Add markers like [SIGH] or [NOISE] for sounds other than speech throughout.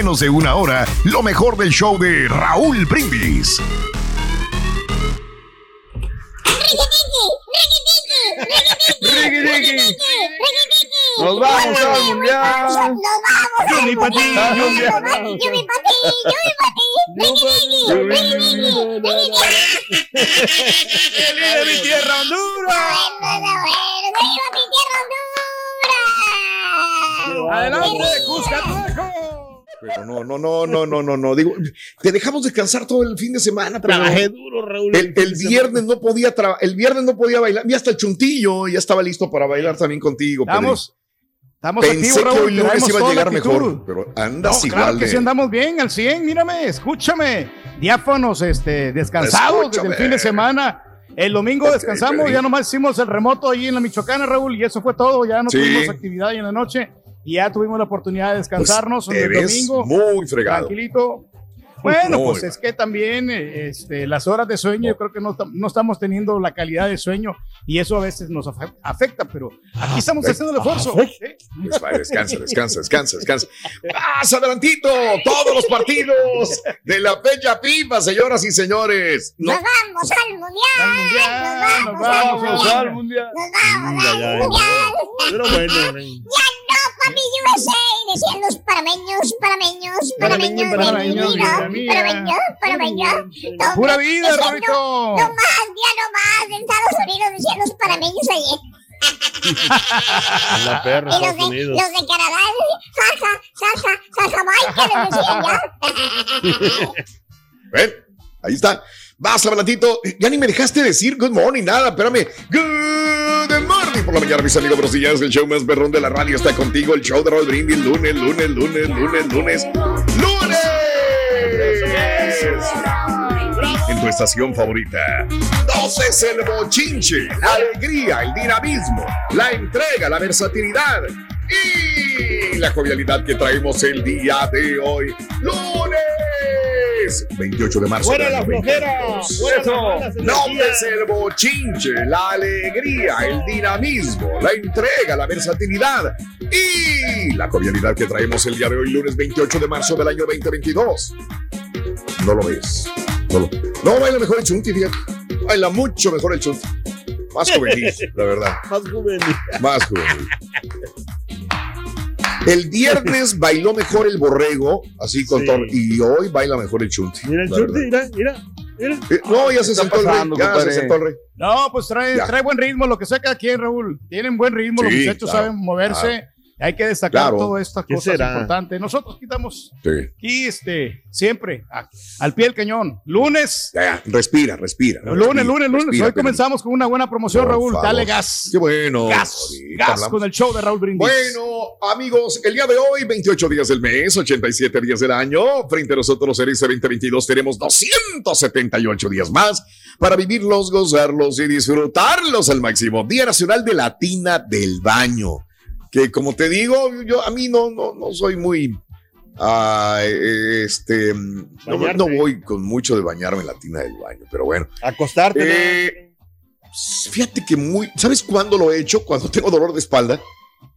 menos de una hora lo mejor del show de Raúl Brindis. Nos vamos al mundial. Nos vamos Yo mi pati, yo mi Yo mi pati, yo mi pati. ¡El de mi tierra, Honduras! ¡Adelante, Cuscatlaco! Pero no, no, no, no, no, no, no. Digo, te dejamos descansar todo el fin de semana. pero Trabajé duro, Raúl. El, el viernes no podía el viernes no podía bailar. Y hasta el chuntillo ya estaba listo para bailar también contigo. Pedro. Estamos, Pensé activos, que Raúl. hoy lunes traemos iba a llegar mejor, pero andas No, igual claro que de- sí andamos bien, al 100, mírame, escúchame. Diáfanos, este, descansados desde Escúchame. el fin de semana. El domingo descansamos, ya nomás hicimos el remoto ahí en la Michoacana, Raúl, y eso fue todo. Ya no Sí. tuvimos actividad ahí en la noche y ya tuvimos la oportunidad de descansarnos Pues, te el ves domingo. muy fregado. Tranquilito. Bueno, Muy pues mal. es que también eh, este, las horas de sueño, yo creo que no, no estamos teniando la calidad de sueño y eso a veces nos afe- afecta, pero aquí estamos haciendo el esfuerzo. ¿sí? Pues va, descansa, descansa, descansa, descansa. Más adelantito, todos los partidos de la fecha FIFA, señoras y señores. No, Nos vamos al mundial. Nos vamos al al mundial. Nos vamos al mundial. Pero bueno, Ya no, papi USA, decían los parameños, parameños, parameños, Parameños, parameños, parameños. Pura vida. No, no más, ya no más. En Estados Unidos decían los parameños ayer. la perra, Y los de, los de Canadá, jaja, jaja, jaja, les decían ya. [LAUGHS] ven, ahí está. Vas adelantito. Ya ni me dejaste decir good morning, nada. Espérame. Good morning por la mañana, mis amigos. Días. El show más berrón de la radio está contigo. El show de Raúl Brindis. Lunes, lunes, lunes, lunes, lunes. ¡Lunes! En tu estación favorita. 12 es el bochinche, la alegría, el dinamismo, la entrega, la versatilidad y la jovialidad que traemos el día de hoy. ¡Lunes! lunes 28 de marzo. ¡Fuera del la flojera! 2022. ¡Fuera las malas No energías! es el bochinche, la alegría, el dinamismo, la entrega, la versatilidad y la jovialidad que traemos el día de hoy, lunes 28 de marzo del año 2022. No lo ves. No, baila mejor el chunti, fíjate. Baila mucho mejor el chunti. Más juvenil, la verdad. [LAUGHS] Más juvenil. Más juvenil. El viernes bailó mejor el borrego, así con Sí. todo, y hoy baila mejor el chunti. Mira el verdad. mira, mira, mira. Eh, no, ya se está sentó el rey. pasando, Ya se sentó el rey. No, pues trae, trae buen ritmo, lo que sea cada quien, Raúl. Tienen buen ritmo, los muchachos claro, saben moverse. Hay que destacar Claro. todas estas ¿Qué cosas será? importantes. Nosotros quitamos Sí. aquí, este, siempre, a- al pie del cañón. Lunes, Ya, ya, respira, respira. lunes, respira, lunes, lunes. respira, Hoy comenzamos con una buena promoción, Por Raúl. favor. Dale gas. Qué bueno. Gas, Ahorita gas hablamos. con el show de Raúl Brindis. Bueno, amigos, el día de hoy, 28 días del mes, 87 días del año. Frente a nosotros en este 2022 tenemos 278 días más para vivirlos, gozarlos y disfrutarlos al máximo. Día Nacional de la Tina del Baño. Que como te digo, yo a mí no, no, no soy muy... ah, eh, este, no, no voy con mucho de bañarme en la tina del baño, pero bueno. Acostarte. Eh, Fíjate que muy. ¿Sabes cuándo lo he hecho? Cuando tengo dolor de espalda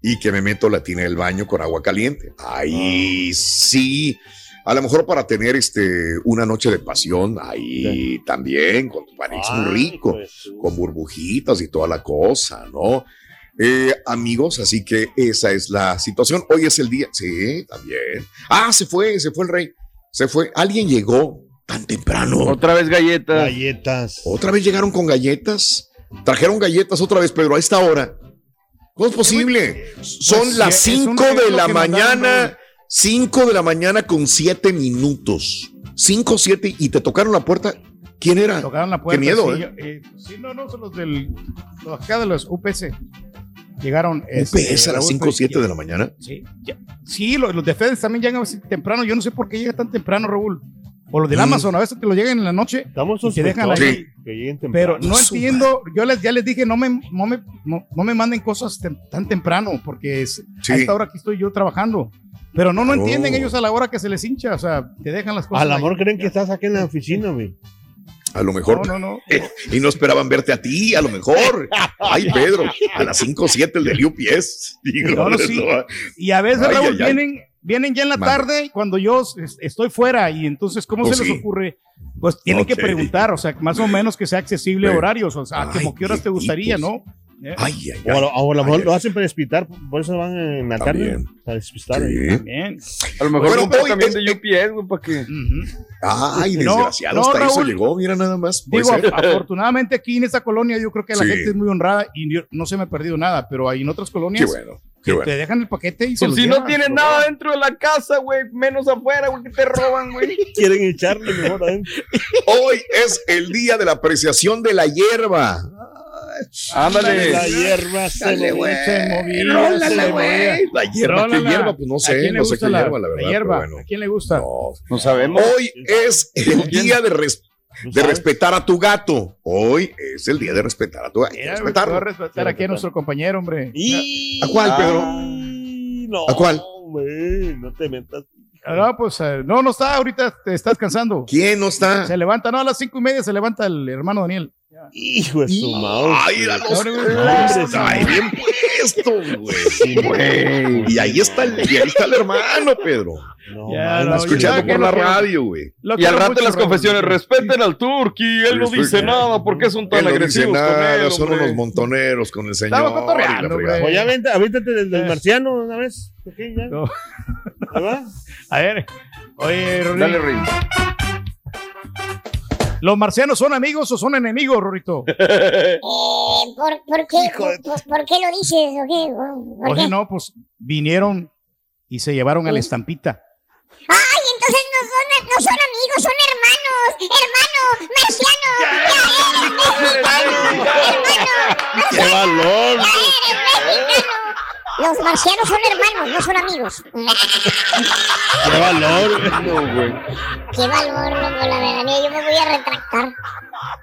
y que me meto la tina del baño con agua caliente. Ahí sí. A lo mejor para tener este una noche de pasión, ahí también, con tu panix muy rico, su- con burbujitas y toda la cosa, ¿no? Eh, amigos, así que esa es la situación. Hoy es el día. Sí, también. Ah, se fue, se fue el rey. Se fue. Alguien llegó tan temprano. Otra vez galletas. Galletas. Otra vez llegaron con galletas. Trajeron galletas otra vez, Pedro, a esta hora. ¿Cómo es posible? Son Pues, las sí, es un 5 de la mañana. 5 de la mañana con 7 minutos. 5, 7 y te tocaron la puerta. ¿Quién era? Tocaron la puerta. Qué miedo, sí, ¿eh? eh, sí, no, no, son los del. Los acá de los UPS. Llegaron. UPS este, a las Raúl, 5, pues, 7 de la mañana. Sí, ya- sí los, los de FedEx también llegan temprano. Yo no sé por qué llega tan temprano, Raúl. O los del Mm. Amazon, a veces te lo llegan en la noche. Estamos Y te dejan ahí. que lleguen Pero no entiendo, yo les, ya les dije, no me, no me, no, no me manden cosas tem- tan temprano, porque es, Sí. a esta hora aquí estoy yo trabajando. Pero no, no Oh. entienden ellos a la hora que se les hincha, o sea, te dejan las cosas. Al ahí. amor creen que estás aquí en la oficina, güey. A lo mejor. No, no, no. [LAUGHS] Y no esperaban verte a ti, a lo mejor. Ay, [LAUGHS] Pedro, a las 5, 7 el de UPS. Digo, No, no, sí. Y a veces, Ay, Raúl, ay, ay. vienen, vienen ya en la tarde cuando yo es- estoy fuera y entonces, ¿cómo Pues se les ocurre? Pues tienen que preguntar, o sea, más o menos que sea accesible horarios, o sea, como qué horas te gustaría, ¿no? Eh, Ay, ay, O a lo, ay. o a lo mejor Ay, lo hacen para despitar, por eso van en la tarde También. a despistar. Sí. ahí. Bien. A lo mejor Bueno, compra hoy también es- de UPS, güey, para que. Ujú. Ay, No, desgraciado, no, hasta eso Raúl. llegó, mira nada más. Digo, ser. afortunadamente aquí en esta colonia yo creo que la Sí. gente es muy honrada y no se me ha perdido nada, pero hay en otras Qué colonias bueno, que qué bueno. te dejan el paquete y se Pues los si no llevan, tienes se lo nada dentro de la casa, güey, menos afuera, güey, que te roban, güey. [LAUGHS] Quieren echarle mejor adentro. Hoy es el día de la apreciación de la hierba. La Ándale. hierba se Dale, movía. güey. se movía, güey. La hierba, ¿qué hierba? Pues no ¿A sé, quién le no sé gusta qué hierba, la verdad. hierba? pero bueno. ¿A quién le gusta? No. No sabemos. Hoy es el día de, respetar a tu gato. Hoy es el día de respetar a tu gato. Mira, respetarlo. respetar aquí a nuestro compañero, hombre. Y- ¿A cuál, Pedro? Ay, No, ¿A cuál? güey, no te metas. No, pues eh, no, no está, ahorita te estás cansando. ¿Quién no está? Se levanta, no, a las cinco y media se levanta el hermano Daniel. Hijo de su mouse. Ay, a los hombres, ay, bien puesto, güey. Güey. Y ahí está el, y ahí está el hermano, Pedro. No, Ya, no, Escuchando por la radio, güey. Y al rato las confesiones, respeten al Turqui, él no dice nada, ¿por qué son tan Él no dice con nada, él, son unos montoneros con el señor. Oye, avéntate, del, del Eh. marciano una vez. ¿Ok, ya? No. ¿Ahí va? [LAUGHS] A ver, oye, Rorito, Dale, Rey. ¿Los marcianos son amigos o son enemigos, Rorito? [LAUGHS] Eh, ¿por, por qué, Hijo de- por, por qué lo dices o qué? ¿Por Oye, qué? no, pues vinieron y se llevaron a la estampita. Ay, entonces no son, no son amigos, son hermanos, hermanos, marcianos. Ya eres mexicano, ¡Qué valor! ya eres mexicano. Los marcianos son hermanos, no son amigos. ¡Qué valor! No, güey. Qué valor, loco, la verdad. Yo me voy a retractar.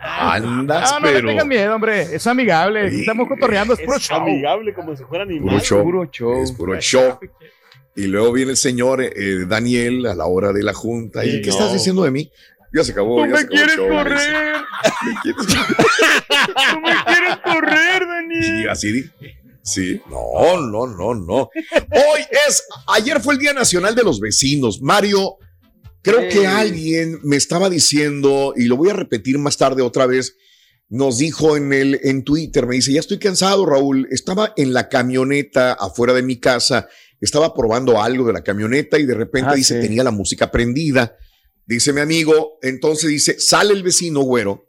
Andas, No, no le pero. tengan miedo, hombre. Es amigable. Estamos cotorreando. Es puro Es show. amigable como si fuera Puro animal. show. Puro show. Es puro show. Y luego viene el señor eh, Daniel a la hora de la junta. ¿Y qué no. estás diciendo de mí? Ya se acabó. Tú ya me se acabó el quieres show, correr. ¿Me [LAUGHS] quieres- Tú me quieres correr, Dani. Sí, así Sí, no, no, no, no. Hoy es, ayer fue el Día Nacional de los Vecinos. Mario, creo que alguien me estaba diciendo, y lo voy a repetir más tarde otra vez, nos dijo en, el, en Twitter, me dice, ya estoy cansado, Raúl. Estaba en la camioneta afuera de mi casa, estaba probando algo de la camioneta y de repente Ah, dice, sí. tenía la música prendida. Dice mi amigo, entonces dice, sale el vecino, güero,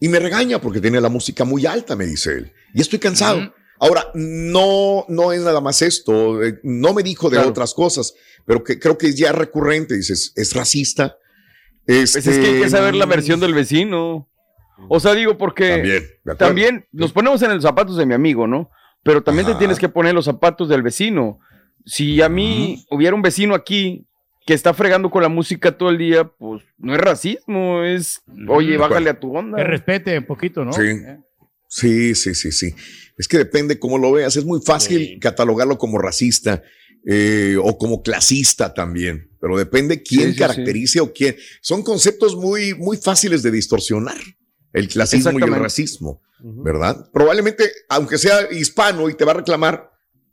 y me regaña porque tiene la música muy alta, me dice él. Y estoy cansado. Ahora, no, no es nada más esto. eh, No me dijo de Claro. otras cosas, pero que creo que es ya recurrente. Dices, es racista. Pues es que hay que Este, saber la versión del vecino. O sea, digo, porque También, también nos ponemos en los zapatos de mi amigo, ¿no? Pero también Ajá. te tienes que poner en los zapatos del vecino. Si a mí hubiera un vecino aquí que está fregando con la música todo el día, pues no es racismo, es, oye, bájale a tu onda. Que respete un poquito, ¿no? Sí. Eh. Sí, sí, sí, sí. Es que depende cómo lo veas. Es muy fácil catalogarlo como racista eh, o como clasista también, pero depende quién Sí, sí, caracterice o quién. Son conceptos muy, muy fáciles de distorsionar. El clasismo y el racismo, ¿verdad? Probablemente, aunque sea hispano y te va a reclamar,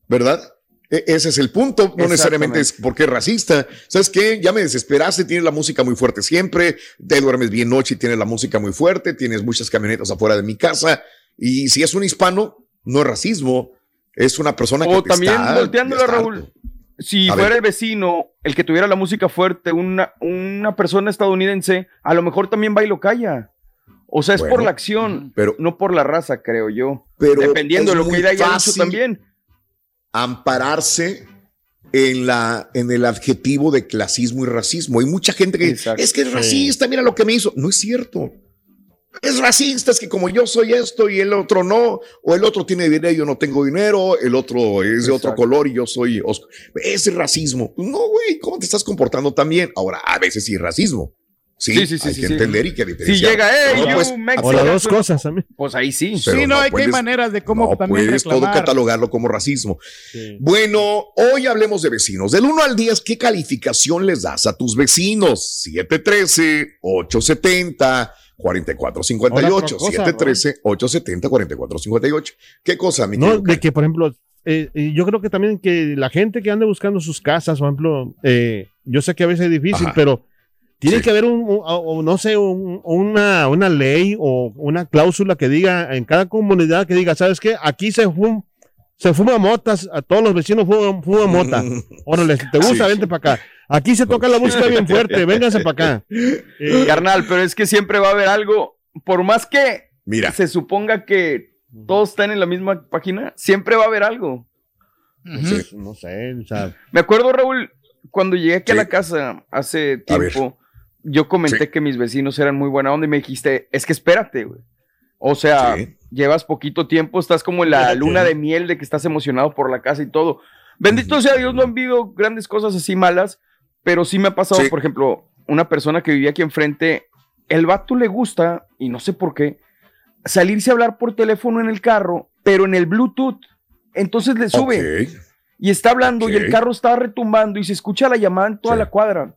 ¿verdad? E- ese es el punto, no necesariamente es porque es racista. ¿Sabes qué? Ya me desesperaste, tienes la música muy fuerte siempre, te duermes bien noche y tienes la música muy fuerte, tienes muchas camionetas afuera de mi casa. Y si es un hispano, no es racismo, es una persona que O te también está volteándolo, desharto. Raúl. Si A fuera ver. el vecino el que tuviera la música fuerte, una, una persona estadounidense, a lo mejor también va y lo calla. O sea, es Bueno, por la acción, pero- no por la raza, creo yo. Pero Dependiendo de lo que haya dicho también. ampararse en, la, en el adjetivo de clasismo y racismo. Hay mucha gente que dice, Exacto. es que es Sí. racista, mira lo que me hizo. No es cierto. Es racista, es que como yo soy esto y el otro no, o el otro tiene dinero y yo no tengo dinero, el otro es de otro color y yo soy oscuro. Ese es racismo. No, güey, ¿cómo te estás comportando también? Ahora, a veces sí es racismo. Sí, Sí, sí, hay sí, que sí. entender y que Si diferenciar. llega, hey, No, you pues, Mexican", O las dos cosas también. Pues ahí sí. Pero sí, no, no hay que hay maneras de cómo no también puedes todo reclamar. catalogarlo como racismo. Bueno, hoy hablemos de vecinos. Del 1 al 10, ¿qué calificación les das a tus vecinos? 713 870 4458 Ahora otra cosa, 713 870 4458 ¿Qué cosa, mi No, de que, por ejemplo, eh, eh, yo creo que también que la gente que ande buscando sus casas, por ejemplo, eh, yo sé que a veces es difícil, Ajá. pero tiene Sí. que haber un, un- o- o no sé, un- una, una ley o una cláusula que diga en cada comunidad que diga, ¿sabes qué? Aquí se fuma, se fuma motas, a todos los vecinos fuman, fuman mota. [LAUGHS] Órale, si te gusta, Sí. vente para acá. Aquí se toca la música bien fuerte, [LAUGHS] vénganse para acá. Eh, Carnal, pero es que siempre va a haber algo, por más que Mira, se suponga que todos están en la misma página, siempre va a haber algo. Sí. no sé, o sea, Me acuerdo, Raúl, cuando llegué aquí a la casa hace tiempo, yo comenté Sí. que mis vecinos eran muy buena onda y me dijiste, es que espérate, güey. O sea, Sí. llevas poquito tiempo, estás como en la luna de miel de que estás emocionado por la casa y todo. Bendito sea Dios, no han habido grandes cosas así malas, pero sí me ha pasado, Sí. por ejemplo, una persona que vivía aquí enfrente, el vato le gusta, y no sé por qué, salirse a hablar por teléfono en el carro, pero en el Bluetooth. Entonces le sube y está hablando y el carro está retumbando y se escucha la llamada en toda Sí. la cuadra.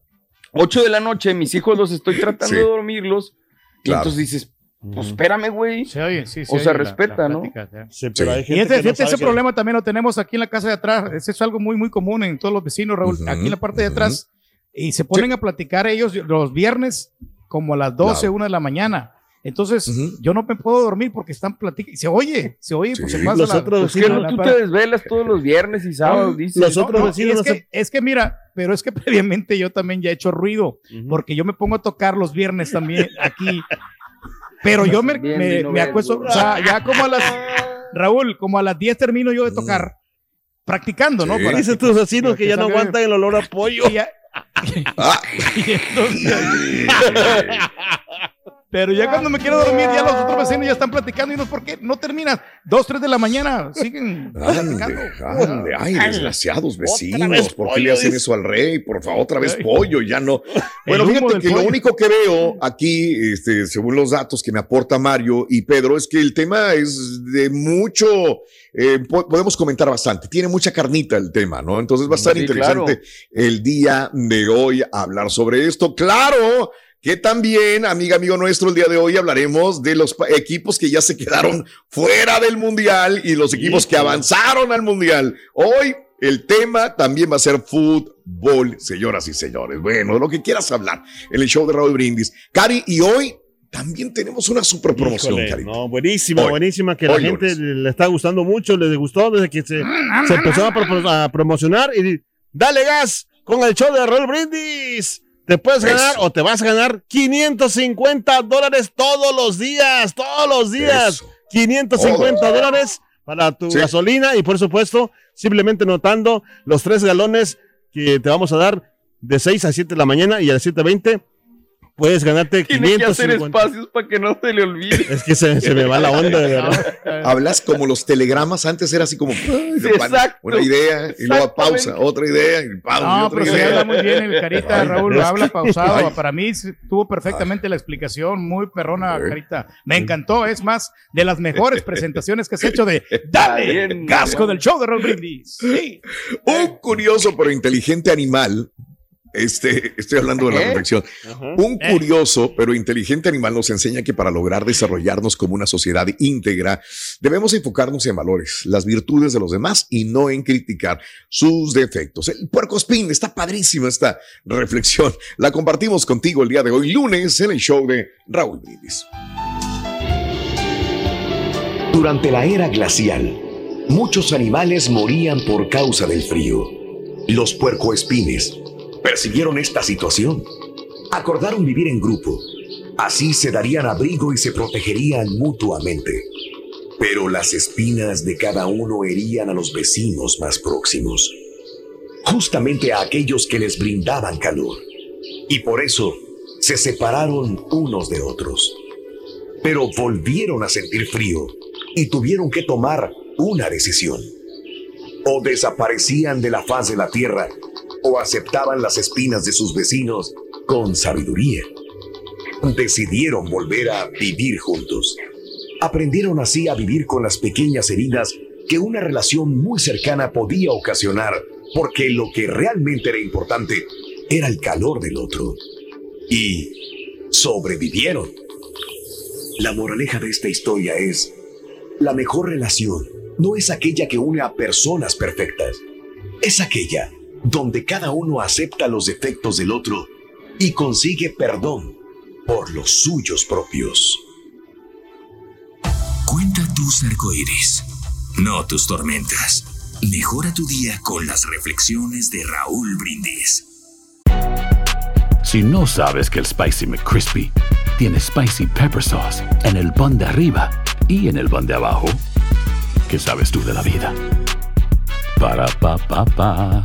8 de la noche, mis hijos los estoy [LAUGHS] tratando Sí. de dormirlos. Y Claro. entonces dices, pues espérame, güey. Se oye, sí, se O sea, la- respeta, la ¿no? plática, sí. sí, pero Sí. hay Y gente este, que no fíjate, sabe ese que- problema también lo tenemos aquí en la casa de atrás. Ese es algo muy, muy común en todos los vecinos, Raúl. Aquí en la parte de atrás. Y se ponen Sí. a platicar ellos los viernes como a las 12, Claro. 1 de la mañana. Entonces, yo no me puedo dormir porque están platicando. Y se oye, se oye, pues se pasa Los la- otros Pues vecinos- no, la- tú te desvelas todos los viernes y sábados, dices. Los otros No, vecinos es, se- que, es que mira, pero es que [LAUGHS] previamente yo también ya he hecho ruido, porque yo me pongo a tocar los viernes también aquí. Pero yo me, Bien, me, acuesto, o sea, ya como a las, Raúl, como a las 10 termino yo de tocar, practicando, ¿no? Para Dicen tus vecinos que ya no aguantan el olor a pollo. y ya-. [LAUGHS] y entonces- [LAUGHS] Pero ya cuando me quiero dormir, ya los otros vecinos ya están platicando y no por qué no terminas. Dos, tres de la mañana, siguen [LAUGHS] platicando. Ande. Ay, desgraciados vecinos, ¿por qué le hacen eso al rey? Por favor, otra vez pollo, ya no. [LAUGHS] Bueno, fíjate que lo único que veo aquí, este, según los datos que me aporta Mario y Pedro, es que el tema es de mucho, eh, po- podemos comentar bastante, tiene mucha carnita el tema, ¿no? Entonces va a estar Sí, interesante el día de hoy hablar sobre esto. Claro. Que también, amiga, amigo nuestro, el día de hoy hablaremos de los equipos que ya se quedaron fuera del mundial y los equipos que avanzaron al mundial. Hoy el tema también va a ser fútbol, señoras y señores. Bueno, lo que quieras hablar en el show de Raúl Brindis. Cari, y hoy también tenemos una super promoción, Híjole, Cari. no, buenísima, Hoy. buenísima, que la gente lunes. le está gustando mucho, les gustó desde que se, se empezó a, pro- a promocionar y dale gas con el show de Raúl Brindis. Te puedes Eso. ganar o te vas a ganar 550 dólares todos los días, todos los días. Eso. 550 Todo. dólares para tu Sí. gasolina y por supuesto, simplemente notando los tres galones que te vamos a dar de 6 a 7 de la mañana y a las 7.20 puedes ganarte Tiene que hacer 550. espacios para que no se le olvide. Es que se, se me va la onda, de verdad. [LAUGHS] Hablas como los telegramas, antes era así como "Ay, Sí, de pan, exacto. una idea y luego pausa, otra idea y pausa y No, otra pero se habla muy bien el carita, Ay, Raúl, es habla pausado. Ay. Para mí tuvo perfectamente la explicación, muy perrona, carita. Me encantó, es más, de las mejores [LAUGHS] presentaciones que has hecho de Dale, Bien, Gasco del show de Raúl Brindis. Sí. Un curioso pero inteligente animal. Este, estoy hablando de la [LAUGHS] ¿Eh? reflexión. Un curioso pero inteligente animal nos enseña que para lograr desarrollarnos como una sociedad íntegra, debemos enfocarnos en valores, las virtudes de los demás y no en criticar sus defectos. El puerco spin, está padrísima esta reflexión. La compartimos contigo el día de hoy, lunes, en el show de Raúl Brindis. Durante la era glacial, muchos animales morían por causa del frío. Los puercoespines persiguieron esta situación. Acordaron vivir en grupo. Así se darían abrigo y se protegerían mutuamente. Pero las espinas de cada uno herían a los vecinos más próximos. Justamente a aquellos que les brindaban calor. Y por eso se separaron unos de otros. Pero volvieron a sentir frío y tuvieron que tomar una decisión. O desaparecían de la faz de la tierra o aceptaban las espinas de sus vecinos con sabiduría. Decidieron volver a vivir juntos. Aprendieron así a vivir con las pequeñas heridas que una relación muy cercana podía ocasionar, porque lo que realmente era importante era el calor del otro. Y sobrevivieron. La moraleja de esta historia es, la mejor relación no es aquella que une a personas perfectas, es aquella donde cada uno acepta los defectos del otro y consigue perdón por los suyos propios. Cuenta tus arcoíris, no tus tormentas. Mejora tu día con las reflexiones de Raúl Brindis. Si no sabes que el Spicy McCrispy tiene Spicy Pepper Sauce en el pan de arriba y en el pan de abajo, ¿qué sabes tú de la vida? Para, pa, pa, pa.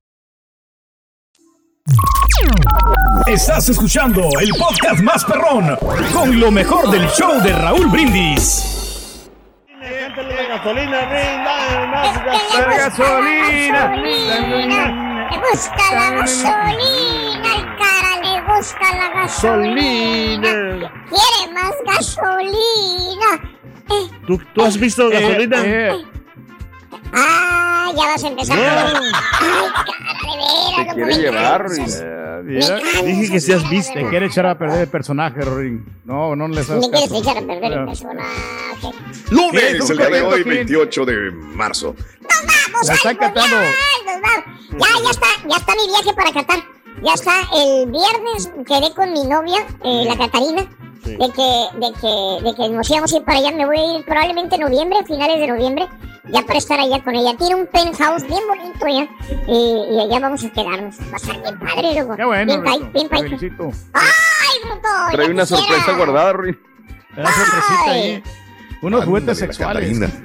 Estás escuchando el podcast más perrón con lo mejor del show de Raúl Brindis. gasolina, más gasolina. Le gusta la gasolina, el cara le gusta la gasolina. Quiere más gasolina. Eh, ¿Tú, tú has visto gasolina? Ah, ya vas a empezar. No. Ay, cara, de veras. Te quiere llevar, mira. Dije que si has visto. Te quiere echar a perder el personaje, Rorín. No, no le sabes Me quieres echar a perder el personaje. Lunes, el día de hoy, Piolín. 28 de marzo. Vamos La al están cantando. mundial, nos vamos. Ya, ya está, ya está mi viaje para Qatar. Ya está, el viernes quedé con mi novia, eh, la Catarina, de, que, de, que, de que nos íbamos a ir para allá. Me voy a ir probablemente en noviembre, a finales de noviembre, ya para estar allá con ella. Tiene un penthouse bien bonito ya, y, y allá vamos a quedarnos. Va a estar bien padre, loco. Qué bueno. Bien, Roberto. bien, pai- felicito. ¡Ay, bruto! Trae una quisiera. sorpresa guardada, Ruin. Una sorpresita ahí. Unos juguetes sexuales. Catarina.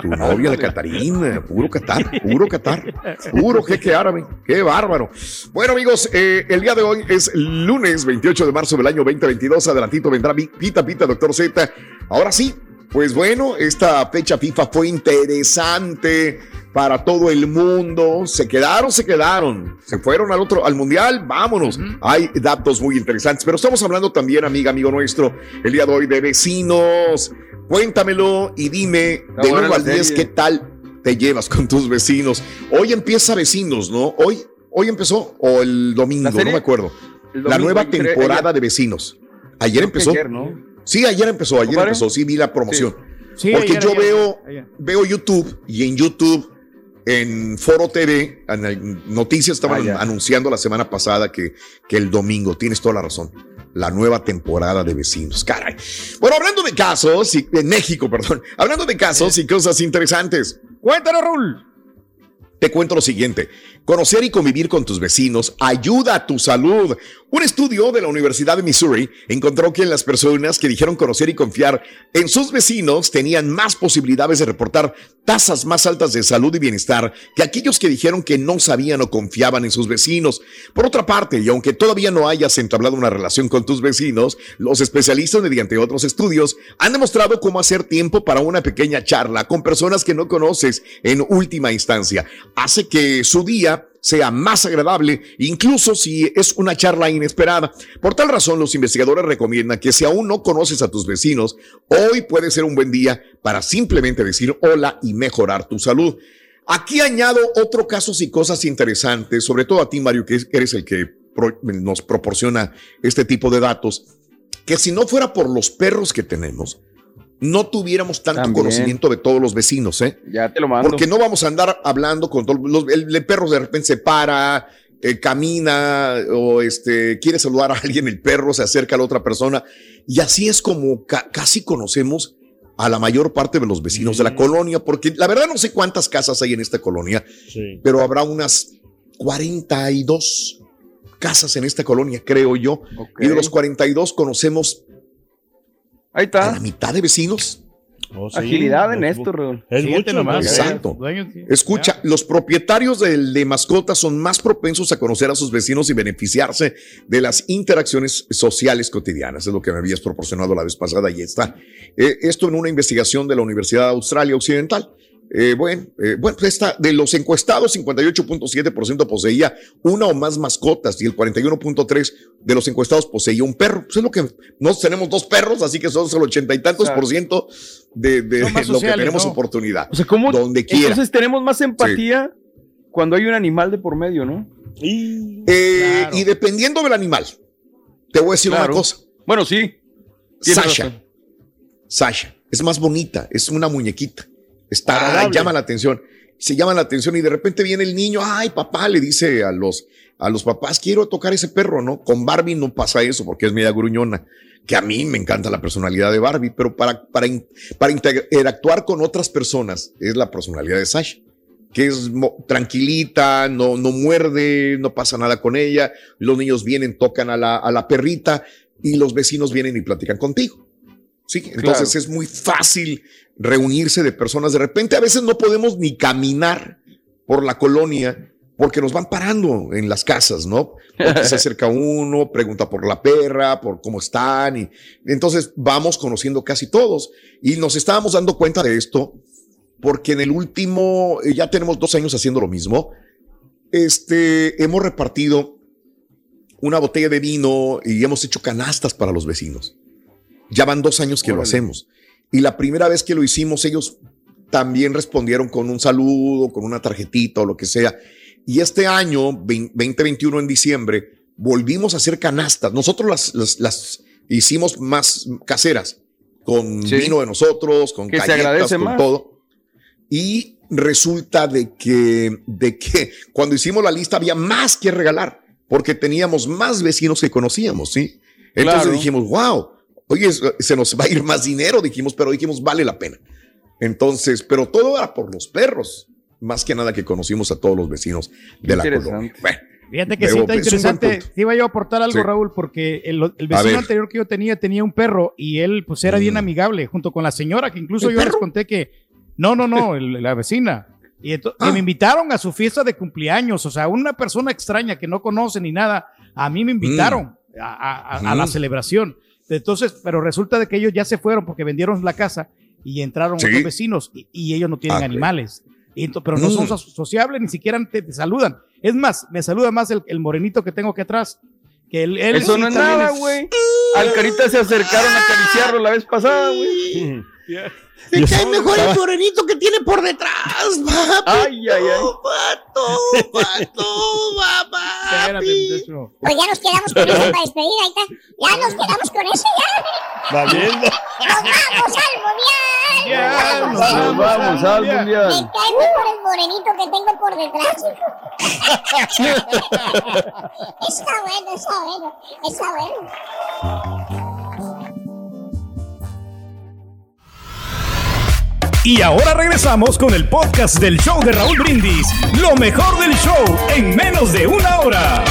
Tu novia, la Catarina. Puro Qatar, puro Qatar. Puro jeque árabe. Qué bárbaro. Bueno, amigos, eh, el día de hoy es lunes 28 de marzo del año 2022. Adelantito vendrá mi- Pita Pita, doctor Z. Ahora sí, pues bueno, esta fecha FIFA fue interesante para todo el mundo. Se quedaron, se quedaron. Se fueron al otro, al mundial. Vámonos. Hay datos muy interesantes. Pero estamos hablando también, amiga, amigo nuestro, el día de hoy de vecinos. Cuéntamelo y dime Está de buena 1 la al 10 serie. qué tal te llevas con tus vecinos. Hoy empieza vecinos, ¿no? Hoy, hoy empezó o el domingo, ¿La no me acuerdo. La nueva temporada ayer. de vecinos. Ayer Creo empezó. ayer, ¿no? Sí, ayer empezó, ayer empezó, sí vi la promoción. Sí, Porque ayer, yo veo, veo YouTube y en YouTube, en Foro TV, en noticias estaban Ah, anunciando la semana pasada que, que el domingo, tienes toda la razón, la nueva temporada de vecinos. Caray. Bueno, hablando de casos, y, en México, perdón, hablando de casos y cosas interesantes. Cuéntanos, Raúl. Te cuento lo siguiente. Conocer y convivir con tus vecinos ayuda a tu salud. Un estudio de la Universidad de Missouri encontró que las personas que dijeron conocer y confiar en sus vecinos tenían más posibilidades de reportar tasas más altas de salud y bienestar que aquellos que dijeron que no sabían o confiaban en sus vecinos. Por otra parte, y aunque todavía no hayas entablado una relación con tus vecinos, los especialistas mediante otros estudios han demostrado cómo hacer tiempo para una pequeña charla con personas que no conoces en última instancia. Hace que su día sea más agradable, incluso si es una charla inesperada. Por tal razón, los investigadores recomiendan que si aún no conoces a tus vecinos, hoy puede ser un buen día para simplemente decir hola y mejorar tu salud. Aquí añado otro casos y cosas interesantes, sobre todo a ti, Mario, que eres el que nos proporciona este tipo de datos, que si no fuera por los perros que tenemos, no tuviéramos tanto También. conocimiento de todos los vecinos, ¿eh? Ya te lo mando. Porque no vamos a andar hablando con todos los. El, el perro de repente se para, eh, camina o este, quiere saludar a alguien, el perro se acerca a la otra persona. Y así es como ca- casi conocemos a la mayor parte de los vecinos de la colonia, porque la verdad no sé cuántas casas hay en esta colonia, Sí. pero habrá unas 42 casas en esta colonia, creo yo. Y de los 42 conocemos Ahí a está. la mitad de vecinos. Oh, sí. Agilidad en Es- esto, Raúl. Es mucho. Exacto. Escucha, los propietarios de, mascotas son más propensos a conocer a sus vecinos y beneficiarse de las interacciones sociales cotidianas. Es lo que me habías proporcionado la vez pasada y está. Eh, esto en una investigación de la Universidad de Australia Occidental. Eh, bueno, eh, bueno, pues esta, de los encuestados, 58.7% poseía una o más mascotas y el 41.3% de los encuestados poseía un perro. Pues es lo que nos tenemos dos perros, así que son el ochenta y tantos por ciento de, [LAUGHS] lo que tenemos ¿no? oportunidad. O sea, ¿cómo? Donde quiera. Entonces tenemos más empatía cuando hay un animal de por medio, ¿no? Y Eh, Claro. Y dependiendo del animal, te voy a decir Claro. una cosa. Bueno, sí. Sasha, razón. Sasha, es más bonita, es una muñequita. Está, llama la atención. Se llama la atención y de repente viene el niño, ay papá, le dice a los, a los papás, quiero tocar ese perro, ¿no? Con Barbie no pasa eso porque es media gruñona, que a mí me encanta la personalidad de Barbie, pero para, para, para interactuar con otras personas es la personalidad de Sasha que es tranquilita, no, no muerde, no pasa nada con ella. Los niños vienen, tocan a la, a la perrita y los vecinos vienen y platican contigo. Sí, entonces Claro. es muy fácil reunirse de personas. De repente a veces no podemos ni caminar por la colonia porque nos van parando en las casas, ¿no? Porque se [LAUGHS] acerca uno, pregunta por la perra, por cómo están y entonces vamos conociendo casi todos y nos estábamos dando cuenta de esto porque en el último, eh, ya tenemos dos años haciendo lo mismo. Este, hemos repartido una botella de vino y hemos hecho canastas para los vecinos. Ya van dos años que lo hacemos. Y la primera vez que lo hicimos, ellos también respondieron con un saludo, con una tarjetita o lo que sea. Y este año, 2021 en diciembre, volvimos a hacer canastas. Nosotros las, las, hicimos más caseras, con vino de nosotros, con Que se galletas, agradece con más. todo. Y resulta de que, de que [LAUGHS] cuando hicimos la lista había más que regalar, porque teníamos más vecinos que conocíamos, ¿sí? Entonces Claro. dijimos, wow, oye, se nos va a ir más dinero, dijimos, pero dijimos, vale la pena. Entonces, pero todo era por los perros, más que nada que conocimos a todos los vecinos de la colonia. Bueno, Fíjate que sí está interesante. Te iba yo a aportar algo, Sí. Raúl, porque el, el vecino anterior que yo tenía tenía un perro y él pues era bien Mm. amigable junto con la señora, que incluso ¿El yo les perro? conté que no, no, no, el- la vecina. Y ento- Ah. que me invitaron a su fiesta de cumpleaños, o sea, una persona extraña que no conoce ni nada, a mí me invitaron a, a- a- a la Mm. celebración. Entonces, pero resulta de que ellos ya se fueron porque vendieron la casa y entraron Sí. otros vecinos y, y ellos no tienen Ah, animales. Y pero no son Mm. so- sociables, ni siquiera te, te saludan. Es más, me saluda más el, el morenito que tengo aquí atrás. Que él, él Eso no es también nada, güey. Al carita se acercaron a acariciarlo la vez pasada, güey. Me cae mejor el morenito que tiene por detrás, papi. Ay, ay, ay. Pato, pato, mamá. Pues ya nos quedamos con eso para despedir, ahí está. Ya nos quedamos con eso, ya. Valiendo. ¡Nos vamos al mundial! Ya, ¡Nos vamos vamos al Me mundial. cae mejor el morenito que tengo por detrás, [LAUGHS] Está bueno, está bueno, está bueno. Y ahora regresamos con el podcast del show de Raúl Brindis. Lo mejor del show en menos de una hora.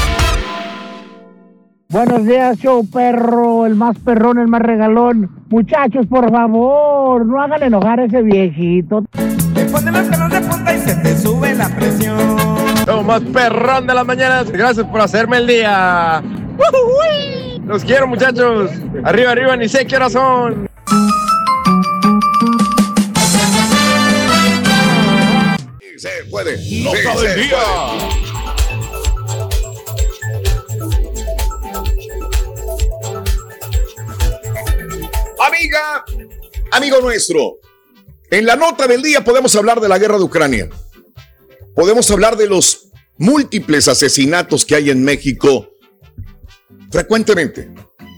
Buenos días, show perro, el más perrón, el más regalón. Muchachos, por favor, no hagan enojar a ese viejito. Te ponen los pelos de punta y se te sube la presión. Lo más perrón de las mañanas. Gracias por hacerme el día. Los quiero, muchachos. Arriba, arriba, ni sé qué horas son. Se puede. Nota Sí, del se día. puede. Amiga, amigo nuestro, en la nota del día podemos hablar de la guerra de Ucrania. Podemos hablar de los múltiples asesinatos que hay en México frecuentemente.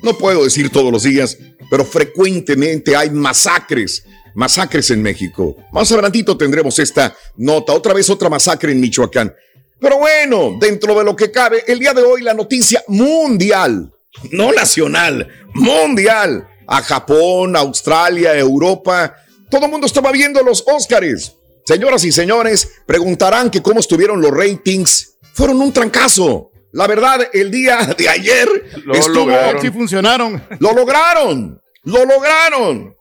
No puedo decir todos los días, pero frecuentemente hay masacres, masacres en México. Más adelantito tendremos esta nota, otra vez otra masacre en Michoacán. Pero bueno, dentro de lo que cabe, el día de hoy la noticia mundial, no nacional, mundial, a Japón, Australia, Europa, todo el mundo estaba viendo los Óscares. Señoras y señores, preguntarán que cómo estuvieron los ratings. Fueron un trancazo. La verdad, el día de ayer Lo estuvo lograron. Sí funcionaron. lo lograron, lo lograron.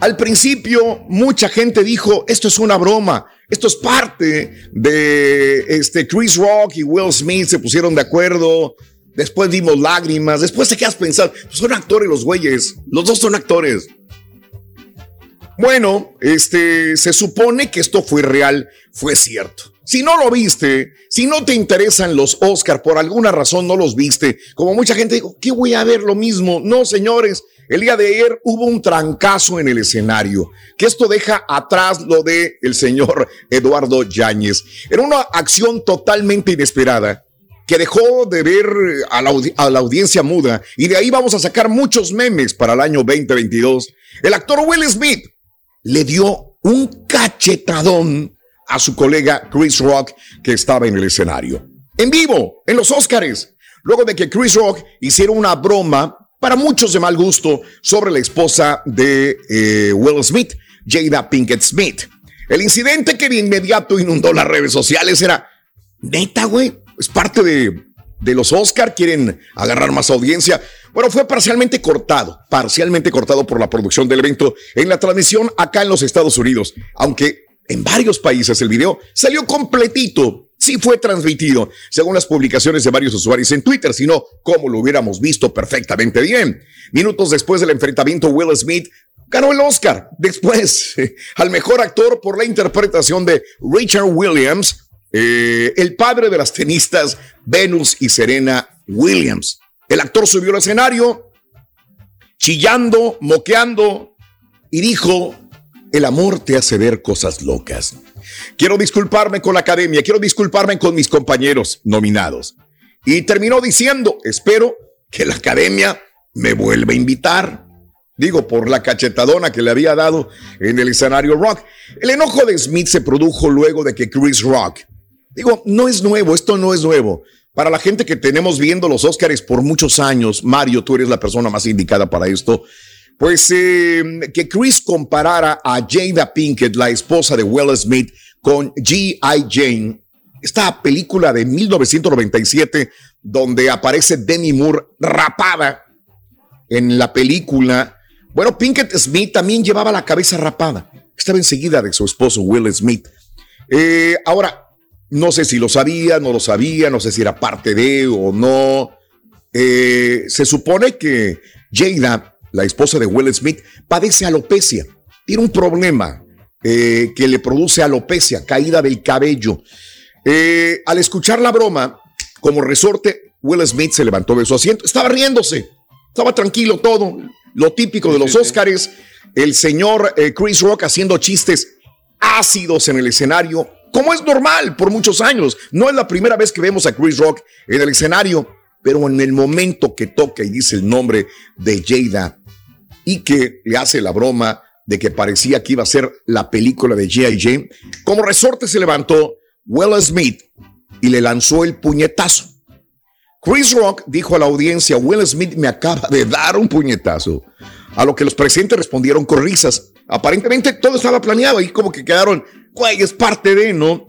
Al principio, mucha gente dijo, esto es una broma, esto es parte de este Chris Rock y Will Smith se pusieron de acuerdo. Después dimos lágrimas, después te quedas pensando, pues son actores los güeyes, los dos son actores. Bueno, este, se supone que esto fue real, fue cierto. Si no lo viste, si no te interesan los Oscar, por alguna razón no los viste, como mucha gente dijo, ¿qué voy a ver lo mismo? No, señores, el día de ayer hubo un trancazo en el escenario, que esto deja atrás lo de el señor [LAUGHS] Eduardo Yáñez. Era una acción totalmente inesperada que dejó de ver a la, a la audiencia muda y de ahí vamos a sacar muchos memes para el año 2022. El actor Will Smith le dio un cachetadón a su colega Chris Rock que estaba en el escenario. En vivo, en los Óscares. Luego de que Chris Rock hiciera una broma, para muchos de mal gusto, sobre la esposa de eh, Will Smith, Jada Pinkett Smith. El incidente que de inmediato inundó las redes sociales era, neta, güey, es parte de, de los Oscar, quieren agarrar más audiencia. Bueno, fue parcialmente cortado, parcialmente cortado por la producción del evento en la transmisión acá en los Estados Unidos, aunque en varios países el video salió completito. Sí fue transmitido, según las publicaciones de varios usuarios en Twitter, sino como lo hubiéramos visto perfectamente bien. Minutos después del enfrentamiento, Will Smith ganó el Oscar después [LAUGHS] al mejor actor por la interpretación de Richard Williams, eh, el padre de las tenistas Venus y Serena Williams. El actor subió al escenario chillando, moqueando y dijo, el amor te hace ver cosas locas. Quiero disculparme con la academia, quiero disculparme con mis compañeros nominados. Y terminó diciendo, espero que la academia me vuelva a invitar. Digo, por la cachetadona que le había dado en el escenario rock. El enojo de Smith se produjo luego de que Chris Rock, digo, no es nuevo, esto no es nuevo. Para la gente que tenemos viendo los Oscars por muchos años, Mario, tú eres la persona más indicada para esto. Pues eh, que Chris comparara a Jada Pinkett, la esposa de Will Smith, con G.I. Jane, esta película de 1997 donde aparece Demi Moore rapada en la película. Bueno, Pinkett Smith también llevaba la cabeza rapada. Estaba enseguida de su esposo Will Smith. Eh, ahora, no sé si lo sabía, no lo sabía, no sé si era parte de o no. Eh, se supone que Jada, la esposa de Will Smith, padece alopecia. Tiene un problema eh, que le produce alopecia, caída del cabello. al escuchar la broma, como resorte, Will Smith se levantó de su asiento. Estaba riéndose. Estaba tranquilo todo, lo típico de los Oscars. El señor eh, Chris Rock haciendo chistes ácidos en el escenario, como es normal por muchos años. No es la primera vez que vemos a Chris Rock en el escenario, pero en el momento que toca y dice el nombre de Jada y que le hace la broma de que parecía que iba a ser la película de J.I.J., como resorte se levantó Will Smith y le lanzó el puñetazo. Chris Rock dijo a la audiencia, Will Smith me acaba de dar un puñetazo. A lo que los presentes respondieron con risas. Aparentemente todo estaba planeado y como que quedaron, güey, es parte de, ¿no?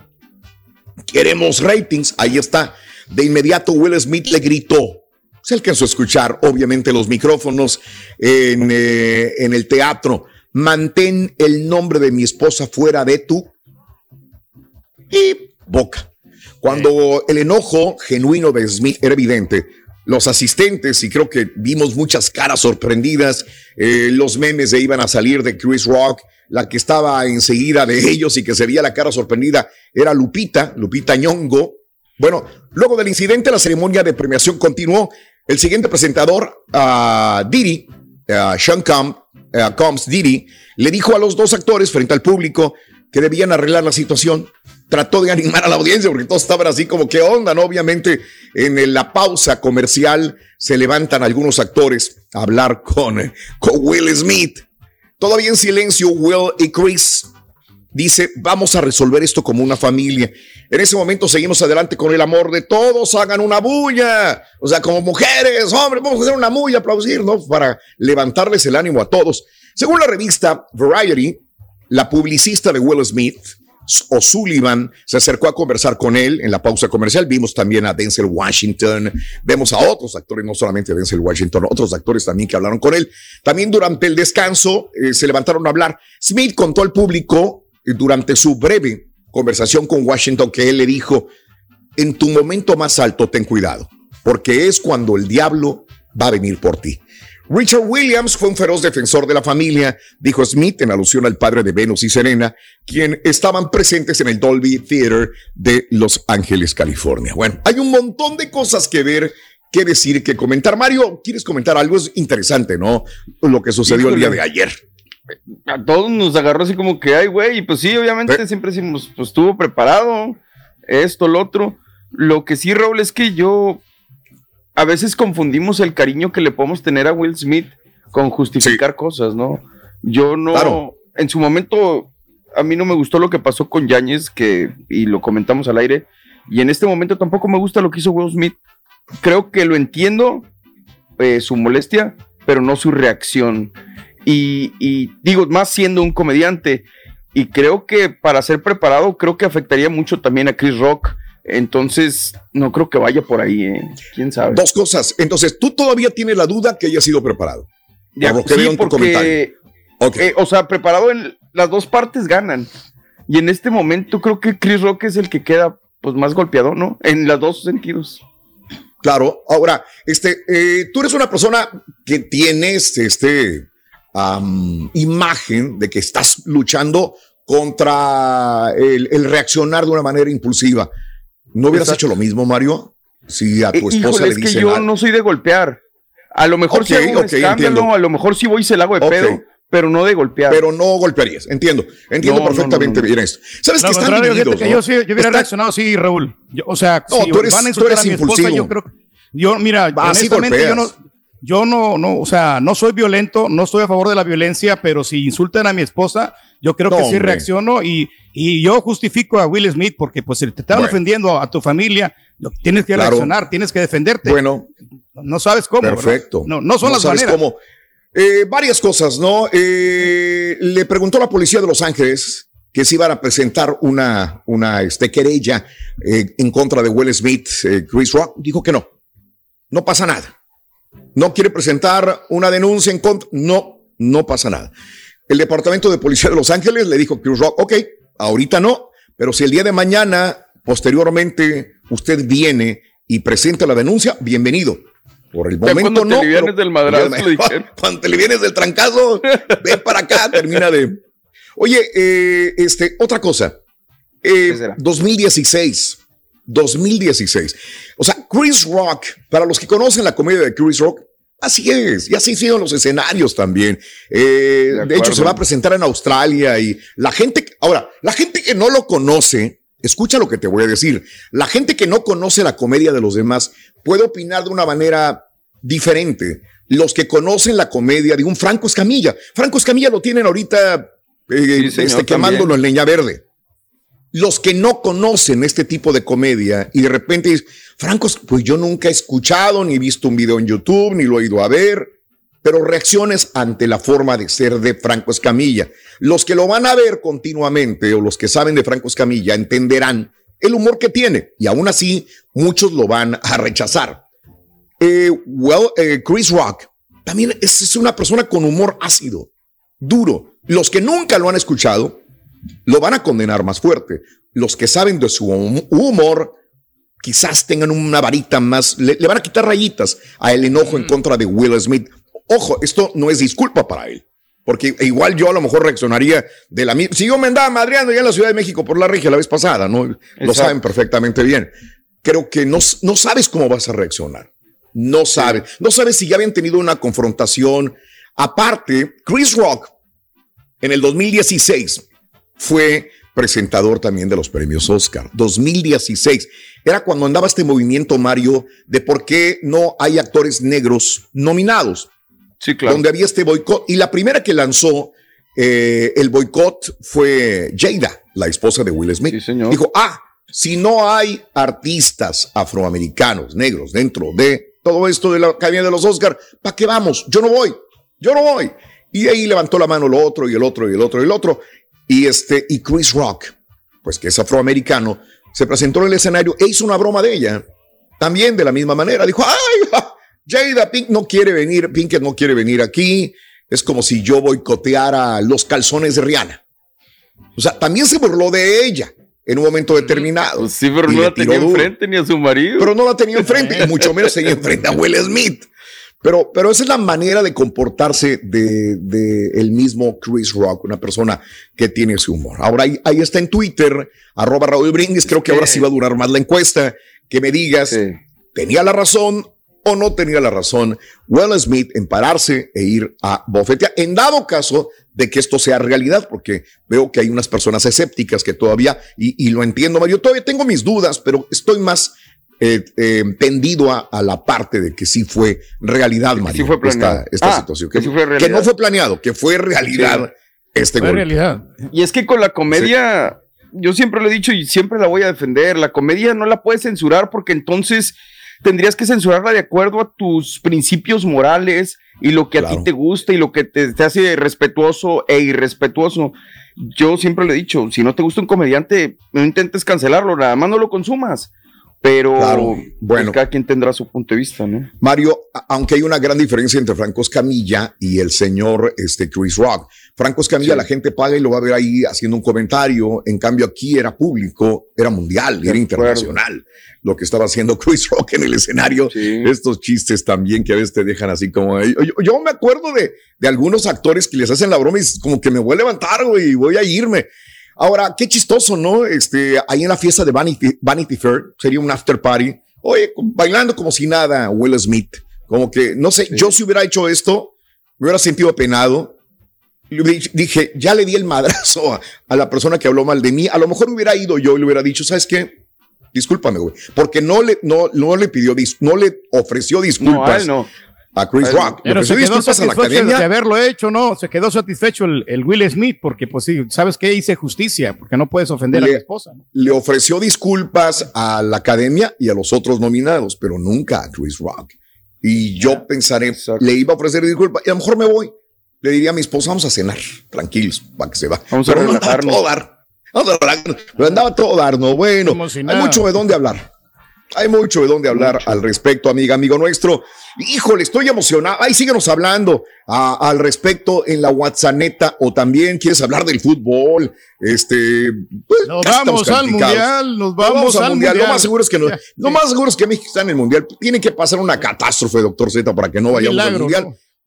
Queremos ratings. Ahí está. De inmediato Will Smith le gritó. Se alcanzó a escuchar, obviamente, los micrófonos en, eh, en el teatro. Mantén el nombre de mi esposa fuera de tu y boca. Cuando el enojo genuino de Smith era evidente, los asistentes, y creo que vimos muchas caras sorprendidas, eh, los memes de iban a salir de Chris Rock, la que estaba enseguida de ellos y que sería la cara sorprendida era Lupita, Lupita Ñongo. Bueno, luego del incidente, la ceremonia de premiación continuó. El siguiente presentador, uh, Didi, Sean Combs, Didi, le dijo a los dos actores frente al público que debían arreglar la situación trató de animar a la audiencia porque todos estaban así como, ¿qué onda? ¿no? Obviamente en la pausa comercial se levantan algunos actores a hablar con, con Will Smith. Todavía en silencio, Will y Chris dice, vamos a resolver esto como una familia. En ese momento seguimos adelante con el amor de todos, hagan una bulla. O sea, como mujeres, hombres, vamos a hacer una bulla, aplaudir, ¿no? Para levantarles el ánimo a todos. Según la revista Variety, la publicista de Will Smith, O'Sullivan se acercó a conversar con él en la pausa comercial. Vimos también a Denzel Washington, vemos a otros actores, no solamente Denzel Washington, otros actores también que hablaron con él. También durante el descanso eh, se levantaron a hablar. Smith contó al público durante su breve conversación con Washington que él le dijo, en tu momento más alto ten cuidado, porque es cuando el diablo va a venir por ti. Richard Williams fue un feroz defensor de la familia, dijo Smith en alusión al padre de Venus y Serena, quien estaban presentes en el Dolby Theater de Los Ángeles, California. Bueno, hay un montón de cosas que ver, que decir, que comentar. Mario, ¿quieres comentar algo? Es interesante, ¿no? Lo que sucedió el día de ayer. A todos nos agarró así como que, ay, güey, y pues sí, obviamente siempre decimos, pues estuvo preparado, esto, lo otro. Lo que sí, Raúl, es que yo a veces confundimos el cariño que le podemos tener a Will Smith con justificar cosas, ¿no? Yo no, en su momento, a mí no me gustó lo que pasó con Yáñez, que, y lo comentamos al aire, y en este momento tampoco me gusta lo que hizo Will Smith. Creo que lo entiendo, eh, su molestia, pero no su reacción. Y, y digo, más siendo un comediante, y creo que para ser preparado, creo que afectaría mucho también a Chris Rock entonces, no creo que vaya por ahí, ¿eh? ¿Quién sabe? Dos cosas. Entonces, tú todavía tienes la duda que haya sido preparado. Ya, por sí, porque, eh, o sea, preparado en las dos partes ganan. Y en este momento creo que Chris Rock es el que queda pues más golpeado, ¿no? En los dos sentidos. Claro. Ahora, este, eh, tú eres una persona que tienes, este, imagen de que estás luchando contra el, el reaccionar de una manera impulsiva. ¿No hubieras hecho lo mismo, Mario? Si a tu Eh, esposa híjole, le es que dicen yo algo. no soy de golpear. A lo mejor Ok, sí hago un ok, escándalo, entiendo. a lo mejor sí voy y se la hago de Ok. pedo, pero no de golpear. Pero no golpearías, entiendo. Entiendo No, perfectamente no, no. bien esto. ¿Sabes que están divididos, que yo, sí, yo hubiera Está- reaccionado así, Raúl. Yo- o sea, No, si tú eres- van a tú eres a mi esposa, impulsivo. yo creo yo, mira, Vas honestamente, yo no. Yo no, no, o sea, no soy violento, no estoy a favor de la violencia, pero si insultan a mi esposa, yo creo No, que sí reacciono y, y yo justifico a Will Smith porque pues si te están Bueno. ofendiendo a tu familia, tienes que Claro. reaccionar, tienes que defenderte. Bueno, no sabes cómo. ¿verdad? Perfecto. No, no son las sabes maneras. cómo. Eh, varias cosas, ¿no? Eh, le preguntó la policía de Los Ángeles que se iban a presentar una, una este, querella eh, en contra de Will Smith, eh, Chris Rock. Dijo que no. No pasa nada. No quiere presentar una denuncia en contra. No, no pasa nada. El departamento de policía de Los Ángeles le dijo a Chris Rock, ok, ahorita no, pero si el día de mañana, posteriormente, usted viene y presenta la denuncia, bienvenido. Por el momento cuando te no. alivianes pero- del madrazo, le dijeron. [LAUGHS] Cuando te le vienes del trancazo, ven para acá, termina de. Oye, eh, este, otra cosa. Eh, 2016. 2016. O sea, Chris Rock, para los que conocen la comedia de Chris Rock, así es, y así hicieron los escenarios también. Eh, de, hecho, se va a presentar en Australia y la gente, ahora, la gente que no lo conoce, escucha lo que te voy a decir, la gente que no conoce la comedia de los demás puede opinar de una manera diferente. Los que conocen la comedia de un Franco Escamilla, Franco Escamilla lo tienen ahorita eh, señor, este, quemándolo en leña verde los que no conocen este tipo de comedia y de repente dicen, Franco, pues yo nunca he escuchado ni he visto un video en YouTube, ni lo he ido a ver, pero reacciones ante la forma de ser de Franco Escamilla. Los que lo van a ver continuamente o los que saben de Franco Escamilla entenderán el humor que tiene y aún así muchos lo van a rechazar. Eh, well, eh, Chris Rock también es, es una persona con humor ácido, duro. Los que nunca lo han escuchado lo van a condenar más fuerte. Los que saben de su hum- humor, quizás tengan una varita más, le, le van a quitar rayitas a el enojo en contra de Will Smith. Ojo, esto no es disculpa para él. Porque igual yo a lo mejor reaccionaría de la misma. Si yo me andaba madreando ya en la Ciudad de México por la regia la vez pasada, ¿no? Lo saben perfectamente bien. Creo que no, no sabes cómo vas a reaccionar. No sabes. No sabes si ya habían tenido una confrontación. Aparte, Chris Rock en el 2016 fue presentador también de los premios Oscar. 2016. Era cuando andaba este movimiento, Mario, de por qué no hay actores negros nominados. Sí, claro. Donde había este boicot. Y la primera que lanzó eh, el boicot fue Jada, la esposa de Will Smith. Dijo, ah, si no hay artistas afroamericanos, negros, dentro de todo esto de la Academia de los Oscar, ¿para qué vamos? Yo no voy, yo no voy. Y ahí levantó la mano el otro y el otro y el otro y el otro. Y este, y Chris Rock, pues que es afroamericano, se presentó en el escenario e hizo una broma de ella. También de la misma manera. Dijo, ay, ja, Jada Pink no quiere venir, Pinkett no quiere venir aquí. Es como si yo boicoteara los calzones de Rihanna. O sea, también se burló de ella en un momento determinado. Pues sí, pero no la tenía enfrente ni a su marido. Pero no la tenía enfrente, y [LAUGHS] mucho menos tenía enfrente a Will Smith. Pero, pero esa es la manera de comportarse de, de el mismo Chris Rock, una persona que tiene ese humor. Ahora ahí, ahí está en Twitter, arroba Raúl Brindis, creo que ahora sí va a durar más la encuesta, que me digas, ¿tenía la razón o no tenía la razón Will Smith en pararse e ir a bofetear? En dado caso de que esto sea realidad, porque veo que hay unas personas escépticas que todavía, y, y lo entiendo, Mario, todavía tengo mis dudas, pero estoy más eh, eh, tendido a, a la parte de que sí fue realidad, fue planeado. esta, esta Ah, situación. que Que, sí fue que realidad. no fue planeado, que fue realidad este golpe. Y es que con la comedia, yo siempre lo he dicho y siempre la voy a defender, la comedia no la puedes censurar porque entonces tendrías que censurarla de acuerdo a tus principios morales y lo que a ti te gusta y lo que te, te hace respetuoso e irrespetuoso. Yo siempre le he dicho, si no te gusta un comediante, no intentes cancelarlo, nada más no lo consumas. Pero Claro, bueno. cada quien tendrá su punto de vista, ¿no? Mario, a- aunque hay una gran diferencia entre Franco Escamilla y el señor este, Chris Rock. Franco Escamilla, la gente paga y lo va a ver ahí haciendo un comentario. En cambio, aquí era público, era mundial, era internacional. Lo que estaba haciendo [LAUGHS] Chris Rock en el escenario. Estos chistes también que a veces te dejan así como. Yo, yo me acuerdo de, de algunos actores que les hacen la broma y es como que me voy a levantar, güey, y voy a irme. Ahora, qué chistoso, ¿no? Este, ahí en la fiesta de Vanity, Vanity Fair, sería un after party. Oye, bailando como si nada, Will Smith. Como que, no sé, yo si hubiera hecho esto, me hubiera sentido apenado. Dije, ya le di el madrazo a, a la persona que habló mal de mí. A lo mejor hubiera ido yo y le hubiera dicho, ¿sabes qué? Discúlpame, güey. Porque no le, no, no le pidió, dis- no le ofreció disculpas No, a él a Chris no. Rock. Le Pero se ofreció quedó disculpas a la satisfecho de academia. haberlo hecho, ¿no? Se quedó satisfecho el, el Will Smith porque, pues sí, ¿sabes qué? Hice justicia porque no puedes ofender a mi esposa. ¿no? le ofreció disculpas a la academia y a los otros nominados, pero nunca a Chris Rock. Y yo pensaré, le iba a ofrecer disculpas y a lo mejor me voy. Le diría a mi esposa, vamos a cenar, tranquilos, para que se va. Vamos a pero no andaba a relajarnos. todo dar. Vamos a relajarnos. Pero andaba a todo dar, ¿no? Bueno, si hay mucho de dónde hablar. Hay mucho de dónde hablar al respecto, amiga, amigo nuestro. Híjole, estoy emocionado. Ay, síguenos hablando al respecto en la WhatsApp o también quieres hablar del fútbol. Este, pues, Nos vamos al mundial, nos vamos al Lo mundial. más seguro es que no, lo más seguro es que México está en el mundial. Tiene que pasar una catástrofe, doctor Z, para que no vayamos al mundial.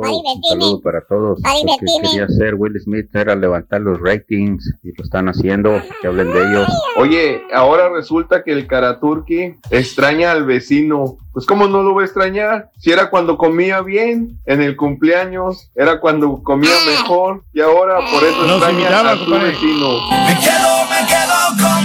Un saludo para todos. Ay, Lo que quería hacer Will Smith era levantar los ratings y lo están haciendo, que hablen de ellos. Oye, ahora resulta que el Karaturki extraña al vecino. Pues cómo no lo va a extrañar? Si era cuando comía bien en el cumpleaños, era cuando comía mejor y ahora por eso Nos extraña a su compadre.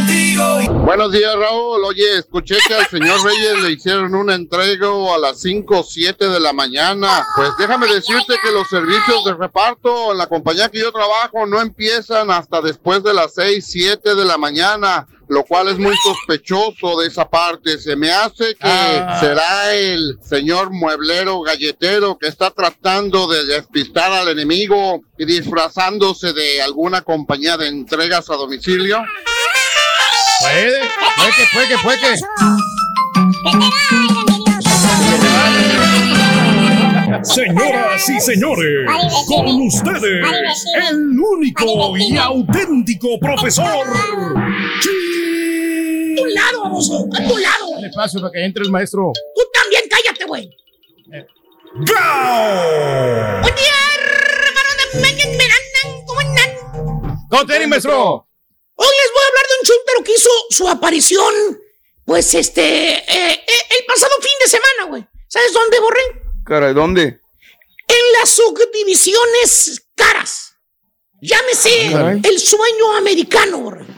Vecino. Buenos días, Raúl. Oye, escuché que al señor Reyes le hicieron un entrego a las 5 o 7 de la mañana. Pues déjame decirte que los servicios de reparto en la compañía que yo trabajo no empiezan hasta después de las 6, 7 de la mañana, lo cual es muy sospechoso de esa parte. Se me hace que Ah. será el señor mueblero galletero que está tratando de despistar al enemigo y disfrazándose de alguna compañía de entregas a domicilio. Puede, puede que, puede que, puede que. Señoras y señores, con ustedes, el único y auténtico profesor. A tu lado, baboso, a tu lado. Dale paso para que entre el maestro. Tú también cállate, güey. ¡Gao! Buen día, hermano de Megan Miranda. ¿Cómo andan? ¿Cómo te maestro? Hoy les voy a hablar de un chúntaro que hizo su aparición, pues este, eh, eh, el pasado fin de semana, güey. ¿Sabes dónde, Borré? Caray, ¿dónde? En las subdivisiones caras. Llámese Ah, caray. el sueño americano, Borrego.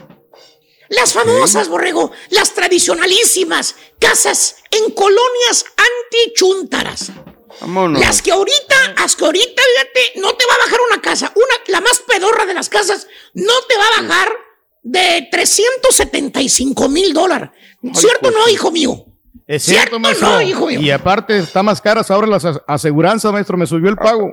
Las famosas, Borrego, las tradicionalísimas casas en colonias antichúntaras. Vámonos. Las que ahorita, las que ahorita, fíjate, no te va a bajar una casa. Una, la más pedorra de las casas, no te va a bajar de 375 mil dólares. ¿Cierto o no, hijo mío? Es cierto, ¿Cierto maestro. no, hijo mío? y aparte, está más caras ahora las as- aseguranzas, maestro. Me subió el pago.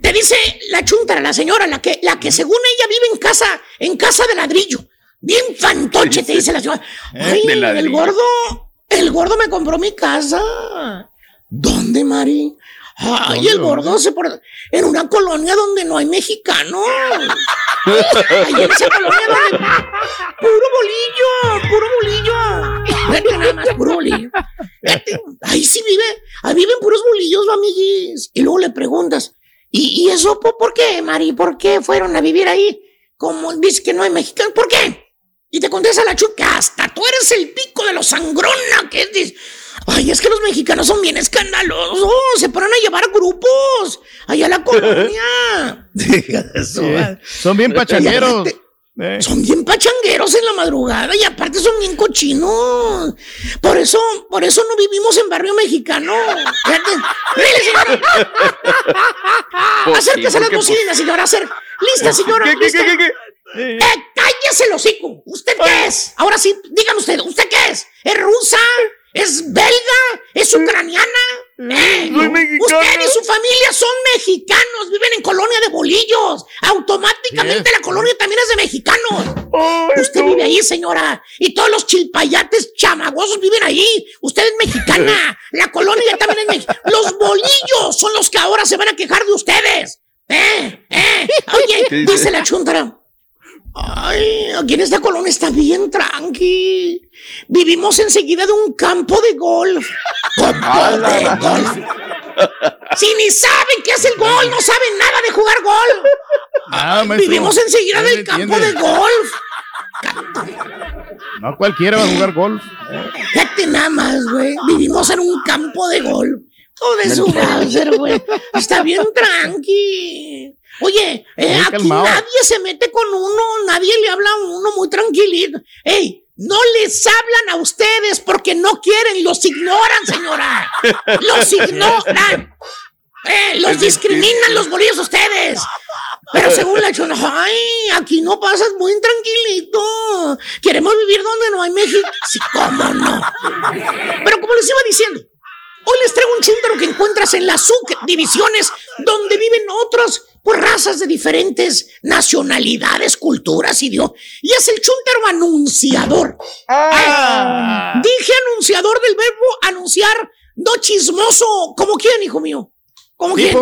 Te dice la chuntara, la señora, la que, la que según ella vive en casa, en casa de ladrillo. Bien fantoche, te dice la señora. Ay, De el gordo, el gordo me compró mi casa. ¿Dónde, Mari? Ay, ¿Dónde, el gordo se por... en una colonia donde no hay mexicanos. [LAUGHS] Ahí en esa colonia donde puro bolillo, puro bolillo. Vete nada más, puro bolillo. Vete. Ahí sí vive, ahí viven puros bolillos, amiguis. Y luego le preguntas, ¿y, y eso po- por qué, Mari? ¿Por qué fueron a vivir ahí? Como dice que no hay mexicanos, ¿por qué? Y te contesta la chuca, hasta tú eres el pico de los sangrona, que es Ay, es que los mexicanos son bien escandalosos, se ponen a llevar grupos allá a la colonia. Eso, [LAUGHS] Sí. Son bien pachangueros. Fíjate, Son bien pachangueros en la madrugada y aparte son bien cochinos. Por eso, por eso no vivimos en barrio mexicano. [LAUGHS] Acérquese a las bocinas, señora. Hacer. Lista, señora. ¿Qué, lista. qué, qué, Eh, cállese el hocico. ¿Usted qué es? Ahora sí, dígame usted, ¿usted qué es? ¿Es rusa? ¿Es belga? ¿Es ucraniana? Eh, usted y su familia son mexicanos, viven en colonia de bolillos. Automáticamente la colonia también es de mexicanos. usted vive ahí, señora. Y todos los chilpayates chamagosos viven ahí. Usted es mexicana. [LAUGHS] La colonia también es mexicana. Los bolillos son los que ahora se van a quejar de ustedes. ¿Eh? ¿Eh? Oye, dice la chuntara. Ay, aquí en esta colonia está bien tranqui. Vivimos enseguida de un campo de golf. [LAUGHS] ¿Campo de golf? Si ni saben qué es el golf, no saben nada de jugar golf. Maestro. Vivimos enseguida del campo entiende. de golf. No cualquiera va a jugar golf. Fíjate nada más, güey. Vivimos en un campo de golf. Todo de su güey. Está bien tranqui. Oye, eh, aquí calmado. nadie se mete con uno, nadie le habla a uno muy tranquilito. Ey, no les hablan a ustedes porque no quieren, los ignoran, señora. [LAUGHS] Los ignoran. Eh, los discriminan los bolillos ustedes. Pero según la chona, ay, aquí no pasas muy tranquilito. Queremos vivir donde no hay México. Sí, cómo no. Pero como les iba diciendo, hoy les traigo un chúntaro que encuentras en las subdivisiones donde viven otras pues, razas de diferentes nacionalidades, culturas y Dios. Y es el chúntaro anunciador. Eh, dije anunciador del verbo anunciar, no chismoso. ¿Cómo quién, hijo mío? ¿Cómo quién?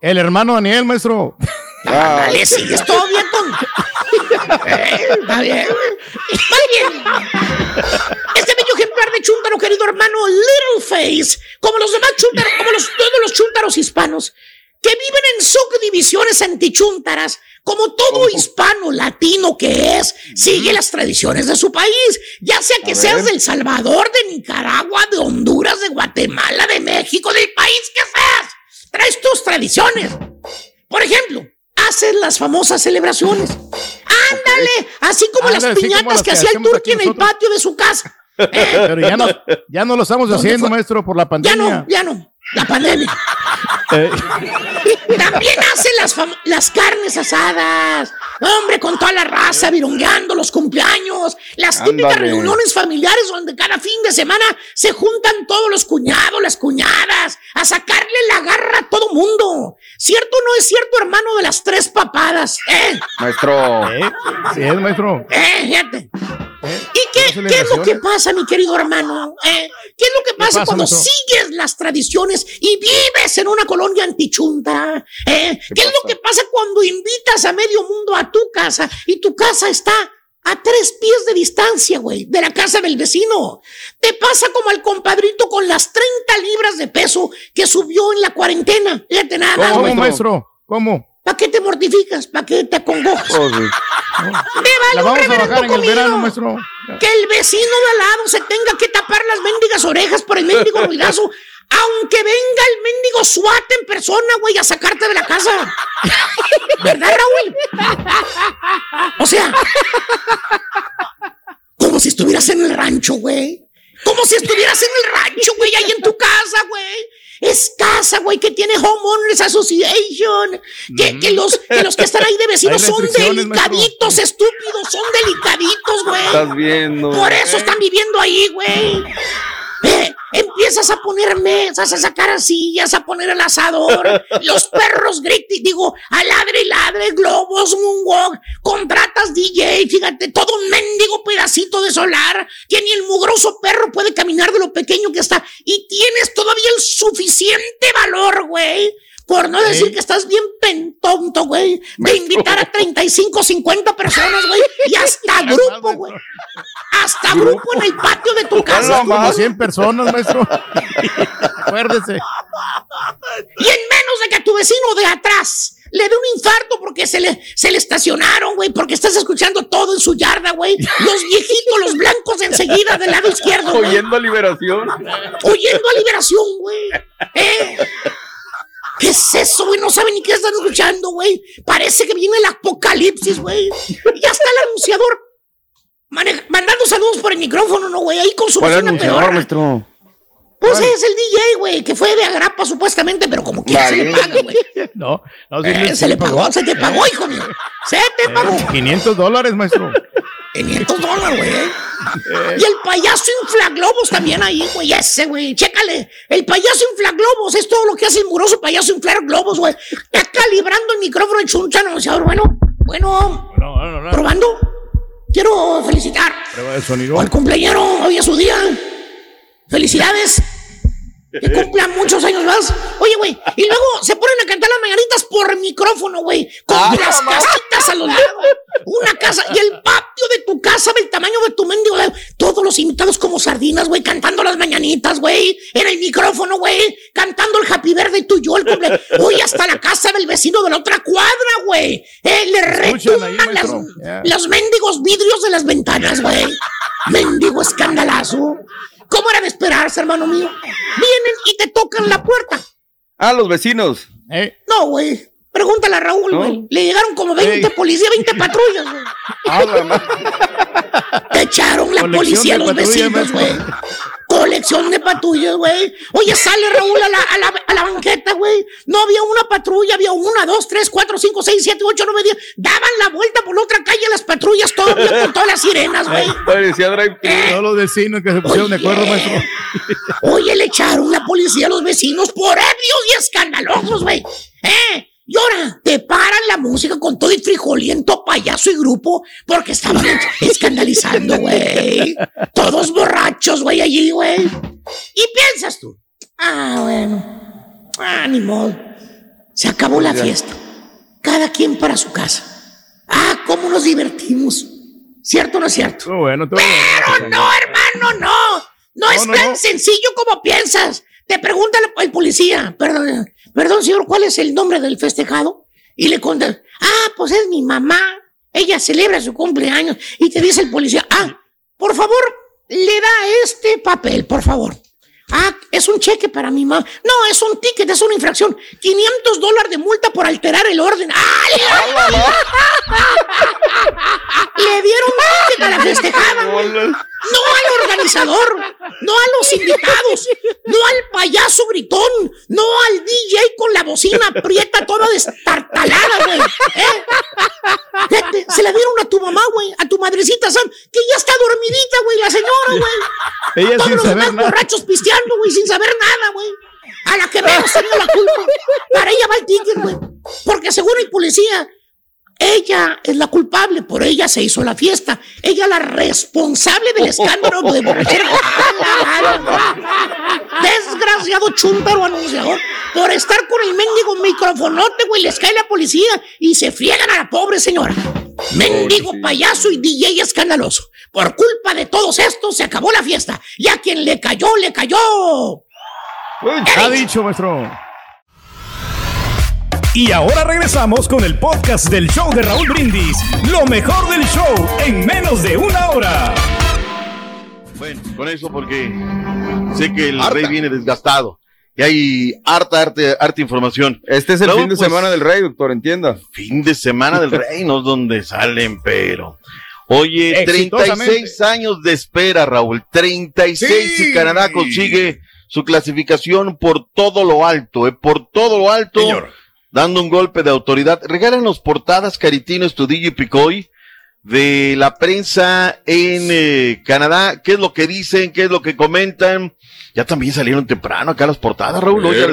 El hermano Daniel, maestro. Dale, sigues todo bien con. Está bien. Muy bien. Este bello ejemplar de chúntaro, querido hermano Littleface, como los demás chúntaros, como los, todos los chúntaros hispanos, que viven en subdivisiones antichúntaras, como todo hispano latino que es, sigue las tradiciones de su país, ya sea que seas del Salvador, de Nicaragua, de Honduras, de Guatemala, de México, del país que seas. Traes tus tradiciones. Por ejemplo, haces las famosas celebraciones. Ándale, así como las como piñatas las que que hacía el turqui en el patio de su casa. Eh, [LAUGHS] Pero ya no, ya no lo estamos ¿Dónde haciendo, fue? maestro, por la Ya pandemia. no, ya no. La pandemia. Eh, También hace las, las carnes asadas. Hombre, con toda la raza, virungueando los cumpleaños. Las típicas reuniones familiares donde cada fin de semana se juntan todos los cuñados, las cuñadas, a sacarle la garra a todo mundo. ¿Cierto o no es cierto, hermano de las tres papadas? ¿Eh? Maestro. sí, es, maestro. ¿Eh? Fíjate. ¿Y qué, qué es lo que pasa, mi querido hermano? ¿Eh? ¿Qué es lo que pasa, pasa, cuando sigues las tradiciones y vives en una colonia antichunta? ¿Eh? ¿Qué, es lo que pasa cuando invitas a medio mundo a tu casa y tu casa está a tres pies de distancia, güey, de la casa del vecino? Te pasa como al compadrito con las 30 libras de peso que subió en la cuarentena. Fíjate nada más, ¿Cómo, maestro? ¿Cómo? ¿Para qué te mortificas? ¿Para qué te acongojas? Oh, sí. [LAUGHS] Me vale La un vamos a reverendo bajar en el comino. verano, maestro. Que el vecino de al lado se tenga que tapar las mendigas orejas por el mendigo [LAUGHS] ruidazo, aunque venga el mendigo SWAT en persona, güey, a sacarte de la casa. [LAUGHS] ¿Verdad, Raúl? O sea, como si estuvieras en el rancho, güey. Como si estuvieras en el rancho, güey, ahí en tu casa, güey. Es casa, güey, que tiene Homeowners Association. Que, que los, que los que están ahí de vecinos son maestro. delicaditos, estúpidos, son delicaditos, güey. Estás viendo. Por eso están viviendo ahí, güey. Eh, [LAUGHS] empiezas a poner mesas, a sacar sillas, a poner el asador, [LAUGHS] los perros gritan, digo, a ladre y ladre, globos, moonwalk, contratas DJ, fíjate, todo un mendigo pedacito de solar, que ni el mugroso perro puede caminar de lo pequeño que está, y tienes todavía el suficiente valor, güey, por no decir que estás bien pentonto, güey, de invitar a 35, 50 personas, güey, y hasta grupo, güey. Hasta grupo en el patio de tu casa. Como 100 personas, maestro. [LAUGHS] Acuérdese. Y en menos de que a tu vecino de atrás le dé un infarto porque se le, se le estacionaron, güey, porque estás escuchando todo en su yarda, güey. Los viejitos, los blancos enseguida del lado izquierdo. güey. Oyendo a liberación. Oyendo a liberación, güey. ¿Eh? ¿Qué es eso, güey? No saben ni qué están escuchando, güey. Parece que viene el apocalipsis, güey. Ya está el anunciador mandando saludos por el micrófono, ¿no, güey? Ahí con su ¿Cuál bocina anunciador, pedorra. maestro? Pues es el DJ, güey, que fue de agrapa supuestamente, pero como que se le Vale. paga, güey. [LAUGHS] No, no, sí Eh, se le pagó, se te pagó, hijo mío. Se te pagó. 500 dólares, maestro. 500 dólares, güey. Y el payaso inflaglobos también ahí, güey. Ese, güey. Chécale. El payaso inflaglobos es todo lo que hace el muroso payaso inflar globos, güey. Está calibrando el micrófono en chuncha anunciador. Bueno, bueno. Probando. Quiero felicitar Prueba de sonido. al cumpleañero. Hoy es su día. Felicidades. Que cumplan muchos años más. Oye, güey. Y luego se ponen a cantar las mañanitas por micrófono, güey. Con Ah, las casitas a los lados. Una casa. Y el patio de tu casa del tamaño de tu mendigo. Todos los invitados como sardinas, güey. Cantando las mañanitas, güey. En el micrófono, güey. Cantando el happy birthday tuyo. El cumple. Oye, hasta la casa del vecino de la otra cuadra, güey. Eh, le retumban las, los mendigos vidrios de las ventanas, güey. Mendigo escandalazo. ¿Cómo era de esperarse, hermano mío? Vienen y te tocan la puerta. Ah, los vecinos. Eh. No, güey. Pregúntale a Raúl, ¿No? güey. Le llegaron como 20 Ey. policías, 20 patrullas, güey. Ah, Te echaron la Colección policía a los vecinos, güey. Colección de patrullas, güey. Oye, sale Raúl a la, a la, a la banqueta, güey. No había una patrulla, había una, dos, tres, cuatro, cinco, seis, siete, ocho, nueve, diez. Daban la vuelta por la otra calle las patrullas todavía con todas las sirenas, güey. [LAUGHS] Parecía drive Todos los vecinos que se pusieron de acuerdo, maestro. Oye, le echaron la policía a los vecinos por ebrios y escandalosos, güey. ¿Eh? Y ahora te paran la música con todo el frijoliento payaso y grupo porque estaban [LAUGHS] escandalizando, güey. Todos borrachos, güey, allí, güey. Y piensas tú, ah, bueno, ah, ni modo. Se acabó la fiesta. Cada quien para su casa. Ah, cómo nos divertimos. ¿Cierto o no es cierto? Bueno, Pero no, hermano, no. No, es no, tan no. sencillo como piensas. Te pregunta el, el policía, perdón, perdón, señor, ¿cuál es el nombre del festejado? Y le contesta, ah, pues es mi mamá. Ella celebra su cumpleaños. Y te dice el policía, ah, por favor, le da este papel, por favor. Ah, es un cheque para mi mamá. No, es un ticket, es una infracción. 500 dólares de multa por alterar el orden. [LAUGHS] Le dieron un ticket a la festejada. No al organizador, no a los invitados, no al payaso gritón, no al DJ con la bocina aprieta toda destartalada, güey. ¿Eh? Se la dieron a tu mamá, güey, a tu madrecita Sam, que ya está dormidita, güey, la señora, güey. Ella Todos sin los saber demás nada. borrachos pisteando, güey, sin saber nada, güey. A la que menos tenía la culpa. Para ella va el ticket, güey. Porque según el policía, ella es la culpable, por ella se hizo la fiesta. Ella la responsable del escándalo de borrachera. Desgraciado chuntaro anunciador. Por estar con el mendigo microfonote, güey, les cae la policía y se friegan a la pobre señora. Mendigo payaso y DJ escandaloso. Por culpa de todos estos se acabó la fiesta. Y a quien le cayó, le cayó. Ha dicho, maestro. Y ahora regresamos con el podcast del show de Raúl Brindis. Lo mejor del show en menos de una hora. Bueno, con eso porque sé que el rey viene desgastado. Y hay harta, harta, harta información. Este es el Raúl, fin de pues, semana del rey, doctor, entienda. Fin de semana del rey, no es donde salen, pero. Oye, Exitosamente. 36 años de espera, Raúl. 36 Sí. y Canadá consigue su clasificación por todo lo alto, eh, por todo lo alto. Señor. Dando un golpe de autoridad. Regálanos portadas, Caritino, Estudillo y Picoy. de la prensa en eh, Canadá. ¿Qué es lo que dicen? ¿Qué es lo que comentan? Ya también salieron temprano acá las portadas, Raúl. ¿no? Ya,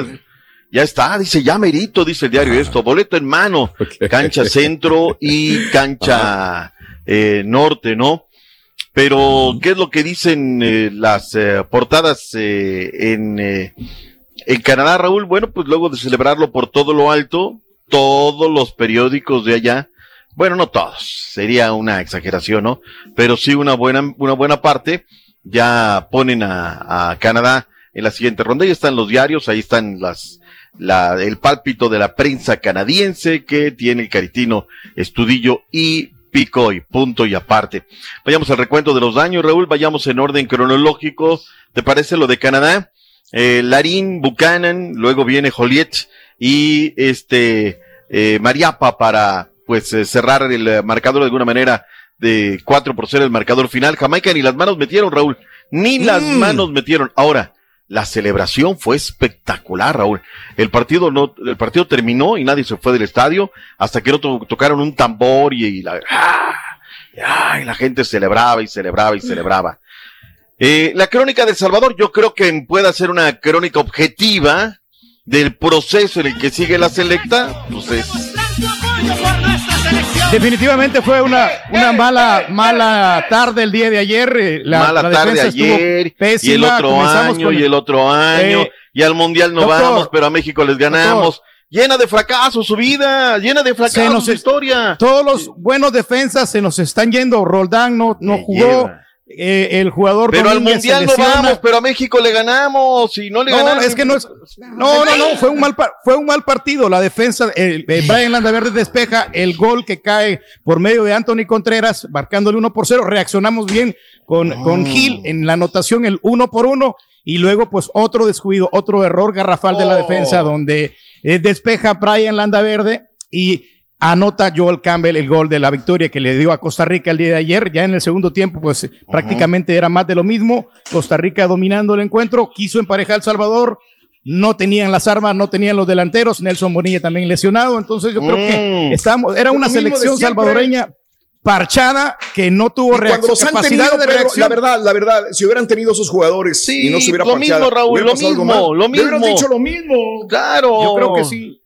ya está, dice, ya merito, dice el diario esto. Boleto en mano. [LAUGHS] Cancha centro y cancha eh, norte, ¿no? Pero, ¿qué es lo que dicen eh, las eh, portadas eh, en, en Canadá, Raúl? Bueno, pues luego de celebrarlo por todo lo alto, todos los periódicos de allá, bueno, no todos, sería una exageración, ¿no? Pero sí una buena, una buena parte, ya ponen a, a Canadá en la siguiente ronda. Ahí están los diarios, ahí están las, la, el pálpito de la prensa canadiense que tiene el caritino Estudillo y Picoy, punto y aparte. Vayamos al recuento de los daños, Raúl, vayamos en orden cronológico. ¿Te parece lo de Canadá? Eh, Larín, Buchanan, luego viene Joliet y este eh, Mariapa para pues eh, cerrar el eh, marcador de alguna manera de 4 por 0 el marcador final. Jamaica ni las manos metieron, Raúl, ni las Mm. manos metieron. Ahora, la celebración fue espectacular, Raúl. El partido no, el partido terminó y nadie se fue del estadio hasta que no to- tocaron un tambor y, y la, ¡ah! ¡ah! y la gente celebraba y celebraba y celebraba. Eh, la crónica de Salvador, yo creo que puede ser una crónica objetiva del proceso en el que sigue la selecta, pues es Definitivamente fue una, una mala, mala tarde el día de ayer. eh, La, mala la tarde defensa estuvo ayer, y el otro año, con- y el otro año, Eh, y al mundial no doctor, vamos, pero a México les ganamos. doctor. llena de fracasos su vida, llena de fracasos su historia. Todos los buenos defensas se nos están yendo. Roldán no, no jugó. lleva. Eh, el jugador Pero al mundial no vamos, pero a México le ganamos y no le No, ganamos. es que no es. No, no, no, fue un mal, fue un mal partido. La defensa, el, el Brian Landaverde despeja el gol que cae por medio de Anthony Contreras, marcándole uno por cero. Reaccionamos bien con, con Gil en la anotación, el uno por uno. Y luego, pues, otro descuido, otro error garrafal de la Oh. defensa, donde eh, despeja Brian Landaverde y anota Joel Campbell el gol de la victoria que le dio a Costa Rica el día de ayer. Ya en el segundo tiempo, pues prácticamente era más de lo mismo. Costa Rica dominando el encuentro, quiso emparejar El Salvador. No tenían las armas, no tenían los delanteros. Nelson Bonilla también lesionado. Entonces yo creo que Mm. estamos, era una selección salvadoreña parchada que no tuvo reacción, los han capacidad tenido, de reacción. la verdad, la verdad, si hubieran tenido esos jugadores y no se hubiera lo parchado, mismo, Raúl, lo mismo, lo mismo. dicho lo mismo. Claro. Yo creo que sí.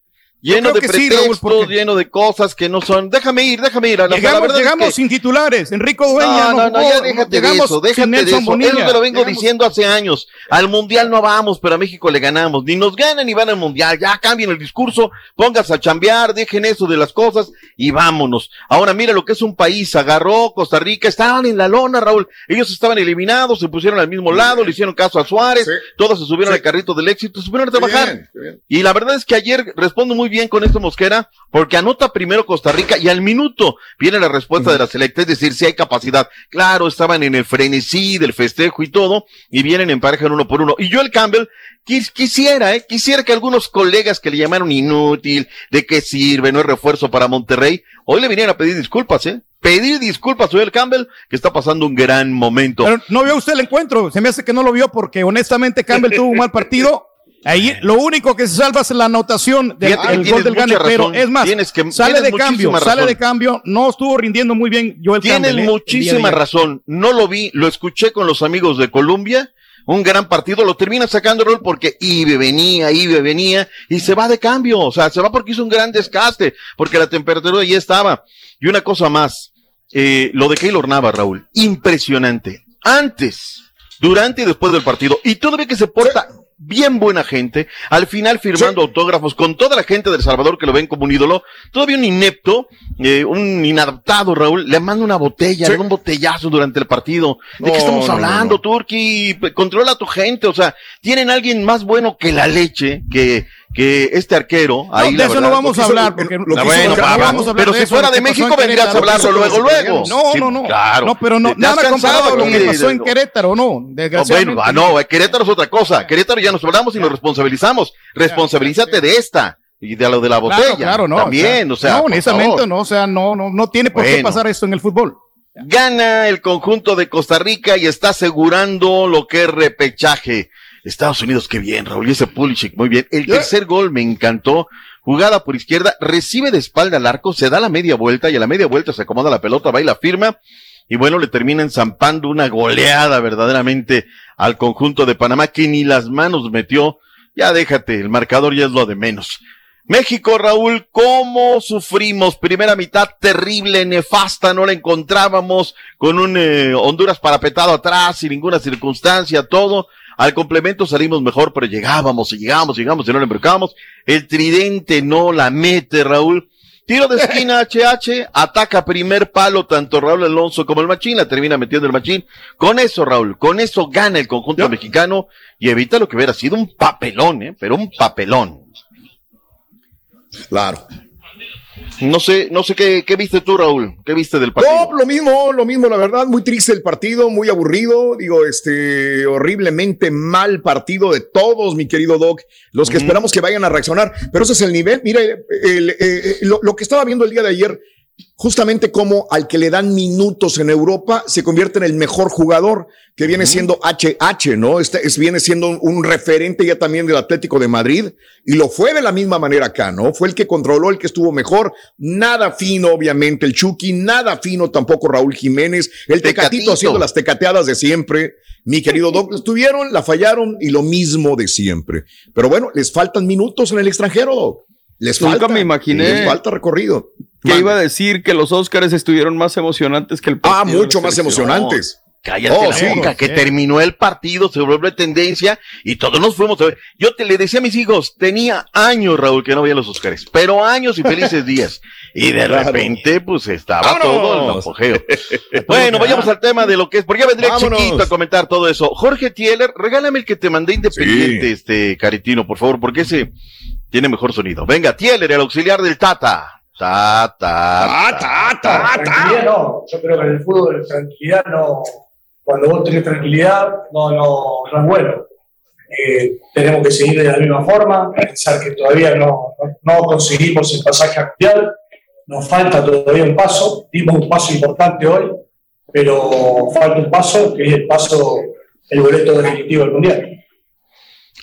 Lleno de sí, pretextos, Raúl, porque- lleno de cosas que no son. Déjame ir, déjame ir. A la, la Llegamos, es llegamos que- sin titulares. Enrico Dueña No, no, no, ya déjate de eso, déjate de eso. Bonilla. Eso te lo vengo Llegamos- diciendo hace años. Al mundial no vamos, pero a México le ganamos. Ni nos ganan ni van al mundial. Ya cambien el discurso, pónganse a chambear, dejen eso de las cosas y vámonos. Ahora mira lo que es un país. Agarró Costa Rica, estaban en la lona, Raúl. Ellos estaban eliminados, se pusieron al mismo lado, le hicieron caso a Suárez, todos se subieron al carrito del éxito, se subieron a trabajar. Bien, bien. Y la verdad es que ayer respondo muy bien con esto Mosquera, porque anota primero Costa Rica y al minuto viene la respuesta de la selecta, es decir, si hay capacidad. Claro, estaban en el frenesí del festejo y todo, y vienen en pareja uno por uno. Y yo el Campbell quis- quisiera, eh, quisiera que algunos colegas que le llamaron inútil, de qué sirve, no es refuerzo para Monterrey, hoy le vinieron a pedir disculpas, eh. Pedir disculpas a Joel Campbell, que está pasando un gran momento. No vio usted el encuentro. Se me hace que no lo vio porque honestamente Campbell tuvo un mal partido. Ahí lo único que se salva es la anotación del Fíjate el tienes gol del gane, pero es más, Tienes que- sale tienes de cambio, sale de cambio, no estuvo rindiendo muy bien Tienen Campbell. ¿eh? El muchísima razón. No lo vi, lo escuché con los amigos de Colombia. Un gran partido, lo termina sacando rol porque Ibe venía, Ibe venía y se va de cambio. O sea, se va porque hizo un gran desgaste, porque la temperatura ya estaba. Y una cosa más, eh, lo de Keylor Nava, Raúl, impresionante. Antes, durante y después del partido, y todavía que se porta bien buena gente, al final firmando autógrafos con toda la gente del Salvador que lo ven como un ídolo, todavía un inepto, eh, un inadaptado, Raúl, le manda una botella, le da un botellazo durante el partido. ¿De No, qué estamos no, hablando, Turki? Controla a tu gente, o sea, tienen alguien más bueno que la leche, que, que este arquero. No, ahí de eso verdad, no vamos a hizo- hablar, porque lo que hizo- hizo- bueno, no va, vamos a hablar pero de si eso, fuera de México en vendrías a hablarlo luego, luego. No, no, no. Claro. No, pero no, ¿Te has nada comparado a lo que pasó en Querétaro, no. No, Desgraciadamente. bueno, ah, no, Querétaro es otra cosa. Querétaro ya nos hablamos y nos responsabilizamos. Responsabilízate de esta y de lo de la botella. Claro, claro, no. También, o sea. no, honestamente, no, o sea, no, no, no tiene por qué pasar esto en el fútbol. Gana el conjunto de Costa Rica y está asegurando lo que es repechaje. Estados Unidos, qué bien, Raúl, y ese Pulisic, muy bien. El tercer gol me encantó jugada por izquierda, recibe de espalda al arco, se da la media vuelta y a la media vuelta se acomoda la pelota, va y la firma. Y bueno, le termina enzampando una goleada verdaderamente al conjunto de Panamá que ni las manos metió. Ya déjate, el marcador ya es lo de menos. México, Raúl, ¿cómo sufrimos? Primera mitad terrible, nefasta, no la encontrábamos con un eh, Honduras parapetado atrás, sin ninguna circunstancia, todo. Al complemento salimos mejor, pero llegábamos y llegábamos, llegamos y no le embarcamos. El tridente no la mete, Raúl. Tiro de esquina [LAUGHS] HH, ataca primer palo tanto Raúl Alonso como el Machín, la termina metiendo el Machín. Con eso, Raúl, con eso gana el conjunto mexicano y evita lo que hubiera sido un papelón, ¿eh? pero un papelón. Claro. No sé, no sé qué, qué viste tú, Raúl. ¿Qué viste del partido? No, lo mismo, lo mismo, la verdad, muy triste el partido, muy aburrido, digo, este, horriblemente mal partido de todos, mi querido Doc, los que esperamos que vayan a reaccionar, pero ese es el nivel, mira, el, eh, eh, lo, lo que estaba viendo el día de ayer, justamente como al que le dan minutos en Europa se convierte en el mejor jugador, que viene siendo HH, ¿no? Este es, viene siendo un, un referente ya también del Atlético de Madrid y lo fue de la misma manera acá, ¿no? Fue el que controló, el que estuvo mejor, nada fino obviamente el Chucky, nada fino tampoco Raúl Jiménez, el Tecatito, Tecatito. haciendo las tecateadas de siempre, mi querido Doc, [LAUGHS] estuvieron, la fallaron y lo mismo de siempre. Pero bueno, les faltan minutos en el extranjero, Doc. Les Nunca falta, me imaginé Les falta recorrido. Que iba a decir que los Oscars estuvieron más emocionantes que el partido. Ah, de la mucho más emocionantes. Cállate Oh, la sí, boca, que sí. terminó el partido, se volvió tendencia y todos nos fuimos a ver. Yo te le decía a mis hijos, tenía años, Raúl, que no veía los Oscars, pero años y felices [LAUGHS] días. Y de Claro. repente, pues estaba ¡Vámonos! todo el apogeo. [LAUGHS] bueno, vayamos al tema de lo que es, porque ya vendría Vámonos. chiquito a comentar todo eso. Jorge Tieler, regálame el que te mandé independiente, este Caritino, por favor, porque ese tiene mejor sonido. Venga, Tieler, el auxiliar del Tata. Tata. Tata, tata. Tranquilidad no, yo creo que en el fútbol tranquilidad no, cuando vos tenés tranquilidad no, no, no es bueno. Eh, tenemos que seguir de la misma forma, pensar que todavía no, no, no conseguimos el pasaje al mundial, nos falta todavía un paso, dimos un paso importante hoy, pero falta un paso que es el paso, el boleto definitivo del mundial.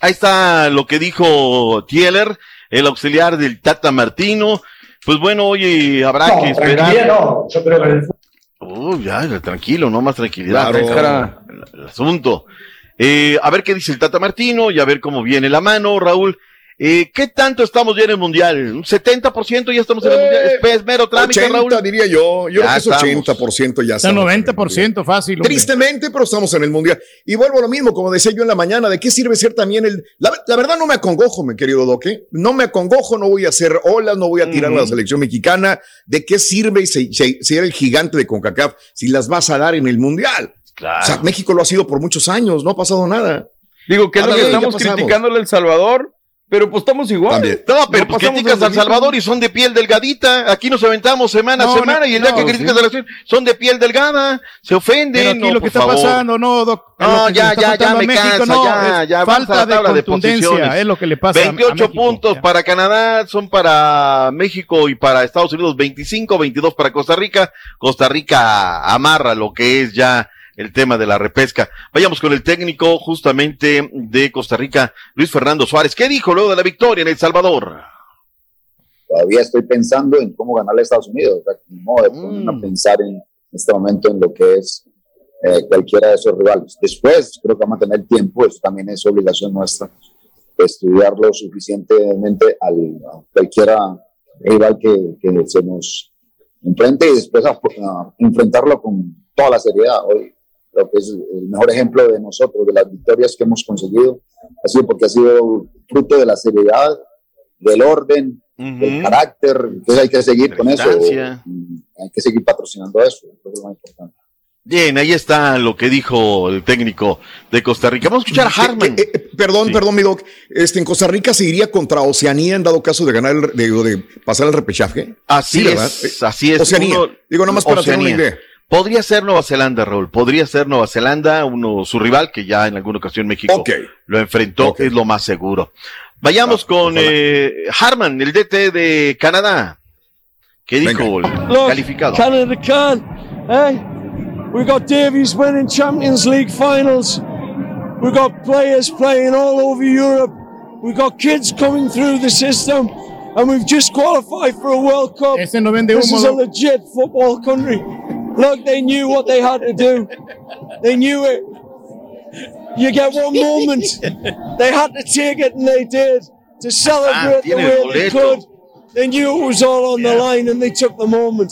Ahí está lo que dijo Tieler, el auxiliar del Tata Martino. Pues bueno, oye, habrá No, que esperar. no, yo creo que el Uy, ya, tranquilo, no más tranquilidad. Claro. el, el asunto. Eh, a ver qué dice el Tata Martino y a ver cómo viene la mano, Raúl. Eh, ¿Qué tanto estamos ya en el Mundial? ¿Un 70% ya estamos en el Mundial? Eh, Es mero trámite, 80 Raúl. diría yo. Yo Ya creo que es estamos. 80% ya Está estamos. 90% fácil. hombre. Tristemente, pero estamos en el mundial. Y vuelvo a lo mismo, como decía yo en la mañana, ¿de qué sirve ser también el. La, la verdad, no me acongojo, mi querido Doque. No me acongojo, no voy a hacer olas, no voy a tirar a la selección mexicana. ¿De qué sirve si- si- ser el gigante de CONCACAF si las vas a dar en el mundial? Claro. O sea, México lo ha sido por muchos años, no ha pasado nada. Digo, que es lo que estamos criticándole a El Salvador, pero pues estamos igual. También. No, pero pues criticas de a El. Salvador y son de piel delgadita. Aquí nos aventamos semana a semana no, y el día no, que criticas sí. a la selección son de piel delgada. Se ofenden. Pero aquí no, lo que está favor. pasando, no, Doc. No, ya, ya, ya me México, cansa, no, ya, ya, falta de tabla de contundencia, posiciones. es lo que le pasa a- a 28 México, puntos ya. para Canadá, son para México y para Estados Unidos 25, 22 para Costa Rica. Costa Rica amarra lo que es ya el tema de la repesca. Vayamos con el técnico justamente de Costa Rica, Luis Fernando Suárez. ¿Qué dijo luego de la victoria en El Salvador? todavía estoy pensando en cómo ganarle a Estados Unidos. O sea, no ponerme a pensar en este momento en lo que es eh, cualquiera de esos rivales. Después, creo que vamos a tener tiempo, eso también es obligación nuestra, estudiarlo suficientemente al, a cualquiera rival que, que se nos enfrente y después a, a enfrentarlo con toda la seriedad. Hoy creo que es el mejor ejemplo de nosotros, de las victorias que hemos conseguido, ha sido porque ha sido fruto de la seriedad, del orden, del carácter, entonces hay que seguir con eso, y hay que seguir patrocinando eso, eso es lo más importante. Bien, ahí está lo que dijo el técnico de Costa Rica. Vamos a escuchar a Harman. Eh, eh, perdón, perdón, mi doc. Este, en Costa Rica se iría contra Oceanía en dado caso de ganar, el, de, de pasar el repechaje. Así Sí, ¿verdad? es, así es. Oceanía. Uno- Digo, nomás para tener una Oceanía. idea. Podría ser Nueva Zelanda, Raúl. Podría ser Nueva Zelanda, uno, su rival, que ya en alguna ocasión México lo enfrentó, es lo más seguro. Vayamos con eh, Harman, el DT de Canadá. ¿Qué dijo el calificado? Canada can. Hey, we got Davies winning Champions League finals. We got players playing all over Europe. We got kids coming through the system. and we've just qualified for a World Cup. Ese no vende this humo, is a legit football country. Look, they knew what they had to do. They knew it. You get one moment. They had to take it, and they did to celebrate the tiene way they could. They knew it was all on the line, and they took the moment.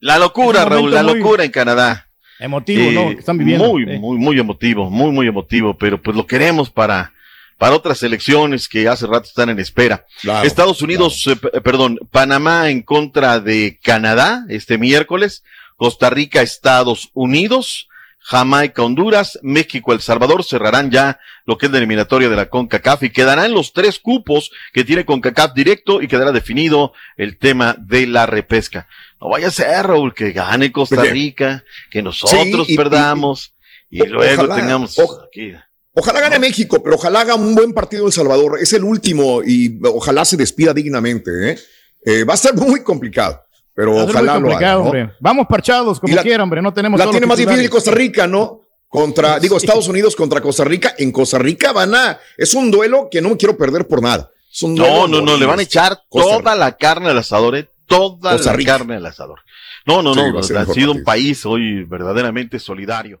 La locura, Raúl, la muy locura en Canadá. Emotivo, ¿no? Eh, Que están viviendo. Muy, Eh. muy, muy emotivo, muy, muy emotivo, pero pues lo queremos para, para otras elecciones que hace rato están en espera. Claro, Estados Unidos, eh, p- perdón, Panamá en contra de Canadá este miércoles, Costa Rica, Estados Unidos, Jamaica, Honduras, México, El Salvador cerrarán ya lo que es la eliminatoria de la CONCACAF y quedarán los tres cupos que tiene CONCACAF directo y quedará definido el tema de la repesca. No vaya a ser, Raúl, que gane Costa. Rica, que nosotros Sí, y- y- perdamos y, luego ojalá, tengamos aquí. Ojalá gane México, pero ojalá haga un buen partido en El Salvador. Es el último y ojalá se despida dignamente. ¿eh? Eh, va a ser muy complicado, pero ojalá lo haga. complicado, ¿no? hombre. Vamos parchados como la- quieran, hombre. No tenemos La todos tiene los más difícil. Costa Rica, ¿no? Contra, digo, Estados Unidos contra Costa Rica. En Costa Rica van a. Es un duelo que no me quiero perder por nada. Es un duelo No, no, no, le van a echar toda la carne al asador, ¿eh? Toda la carne al asador. No, no, Sí, no, ha sido un país hoy verdaderamente solidario.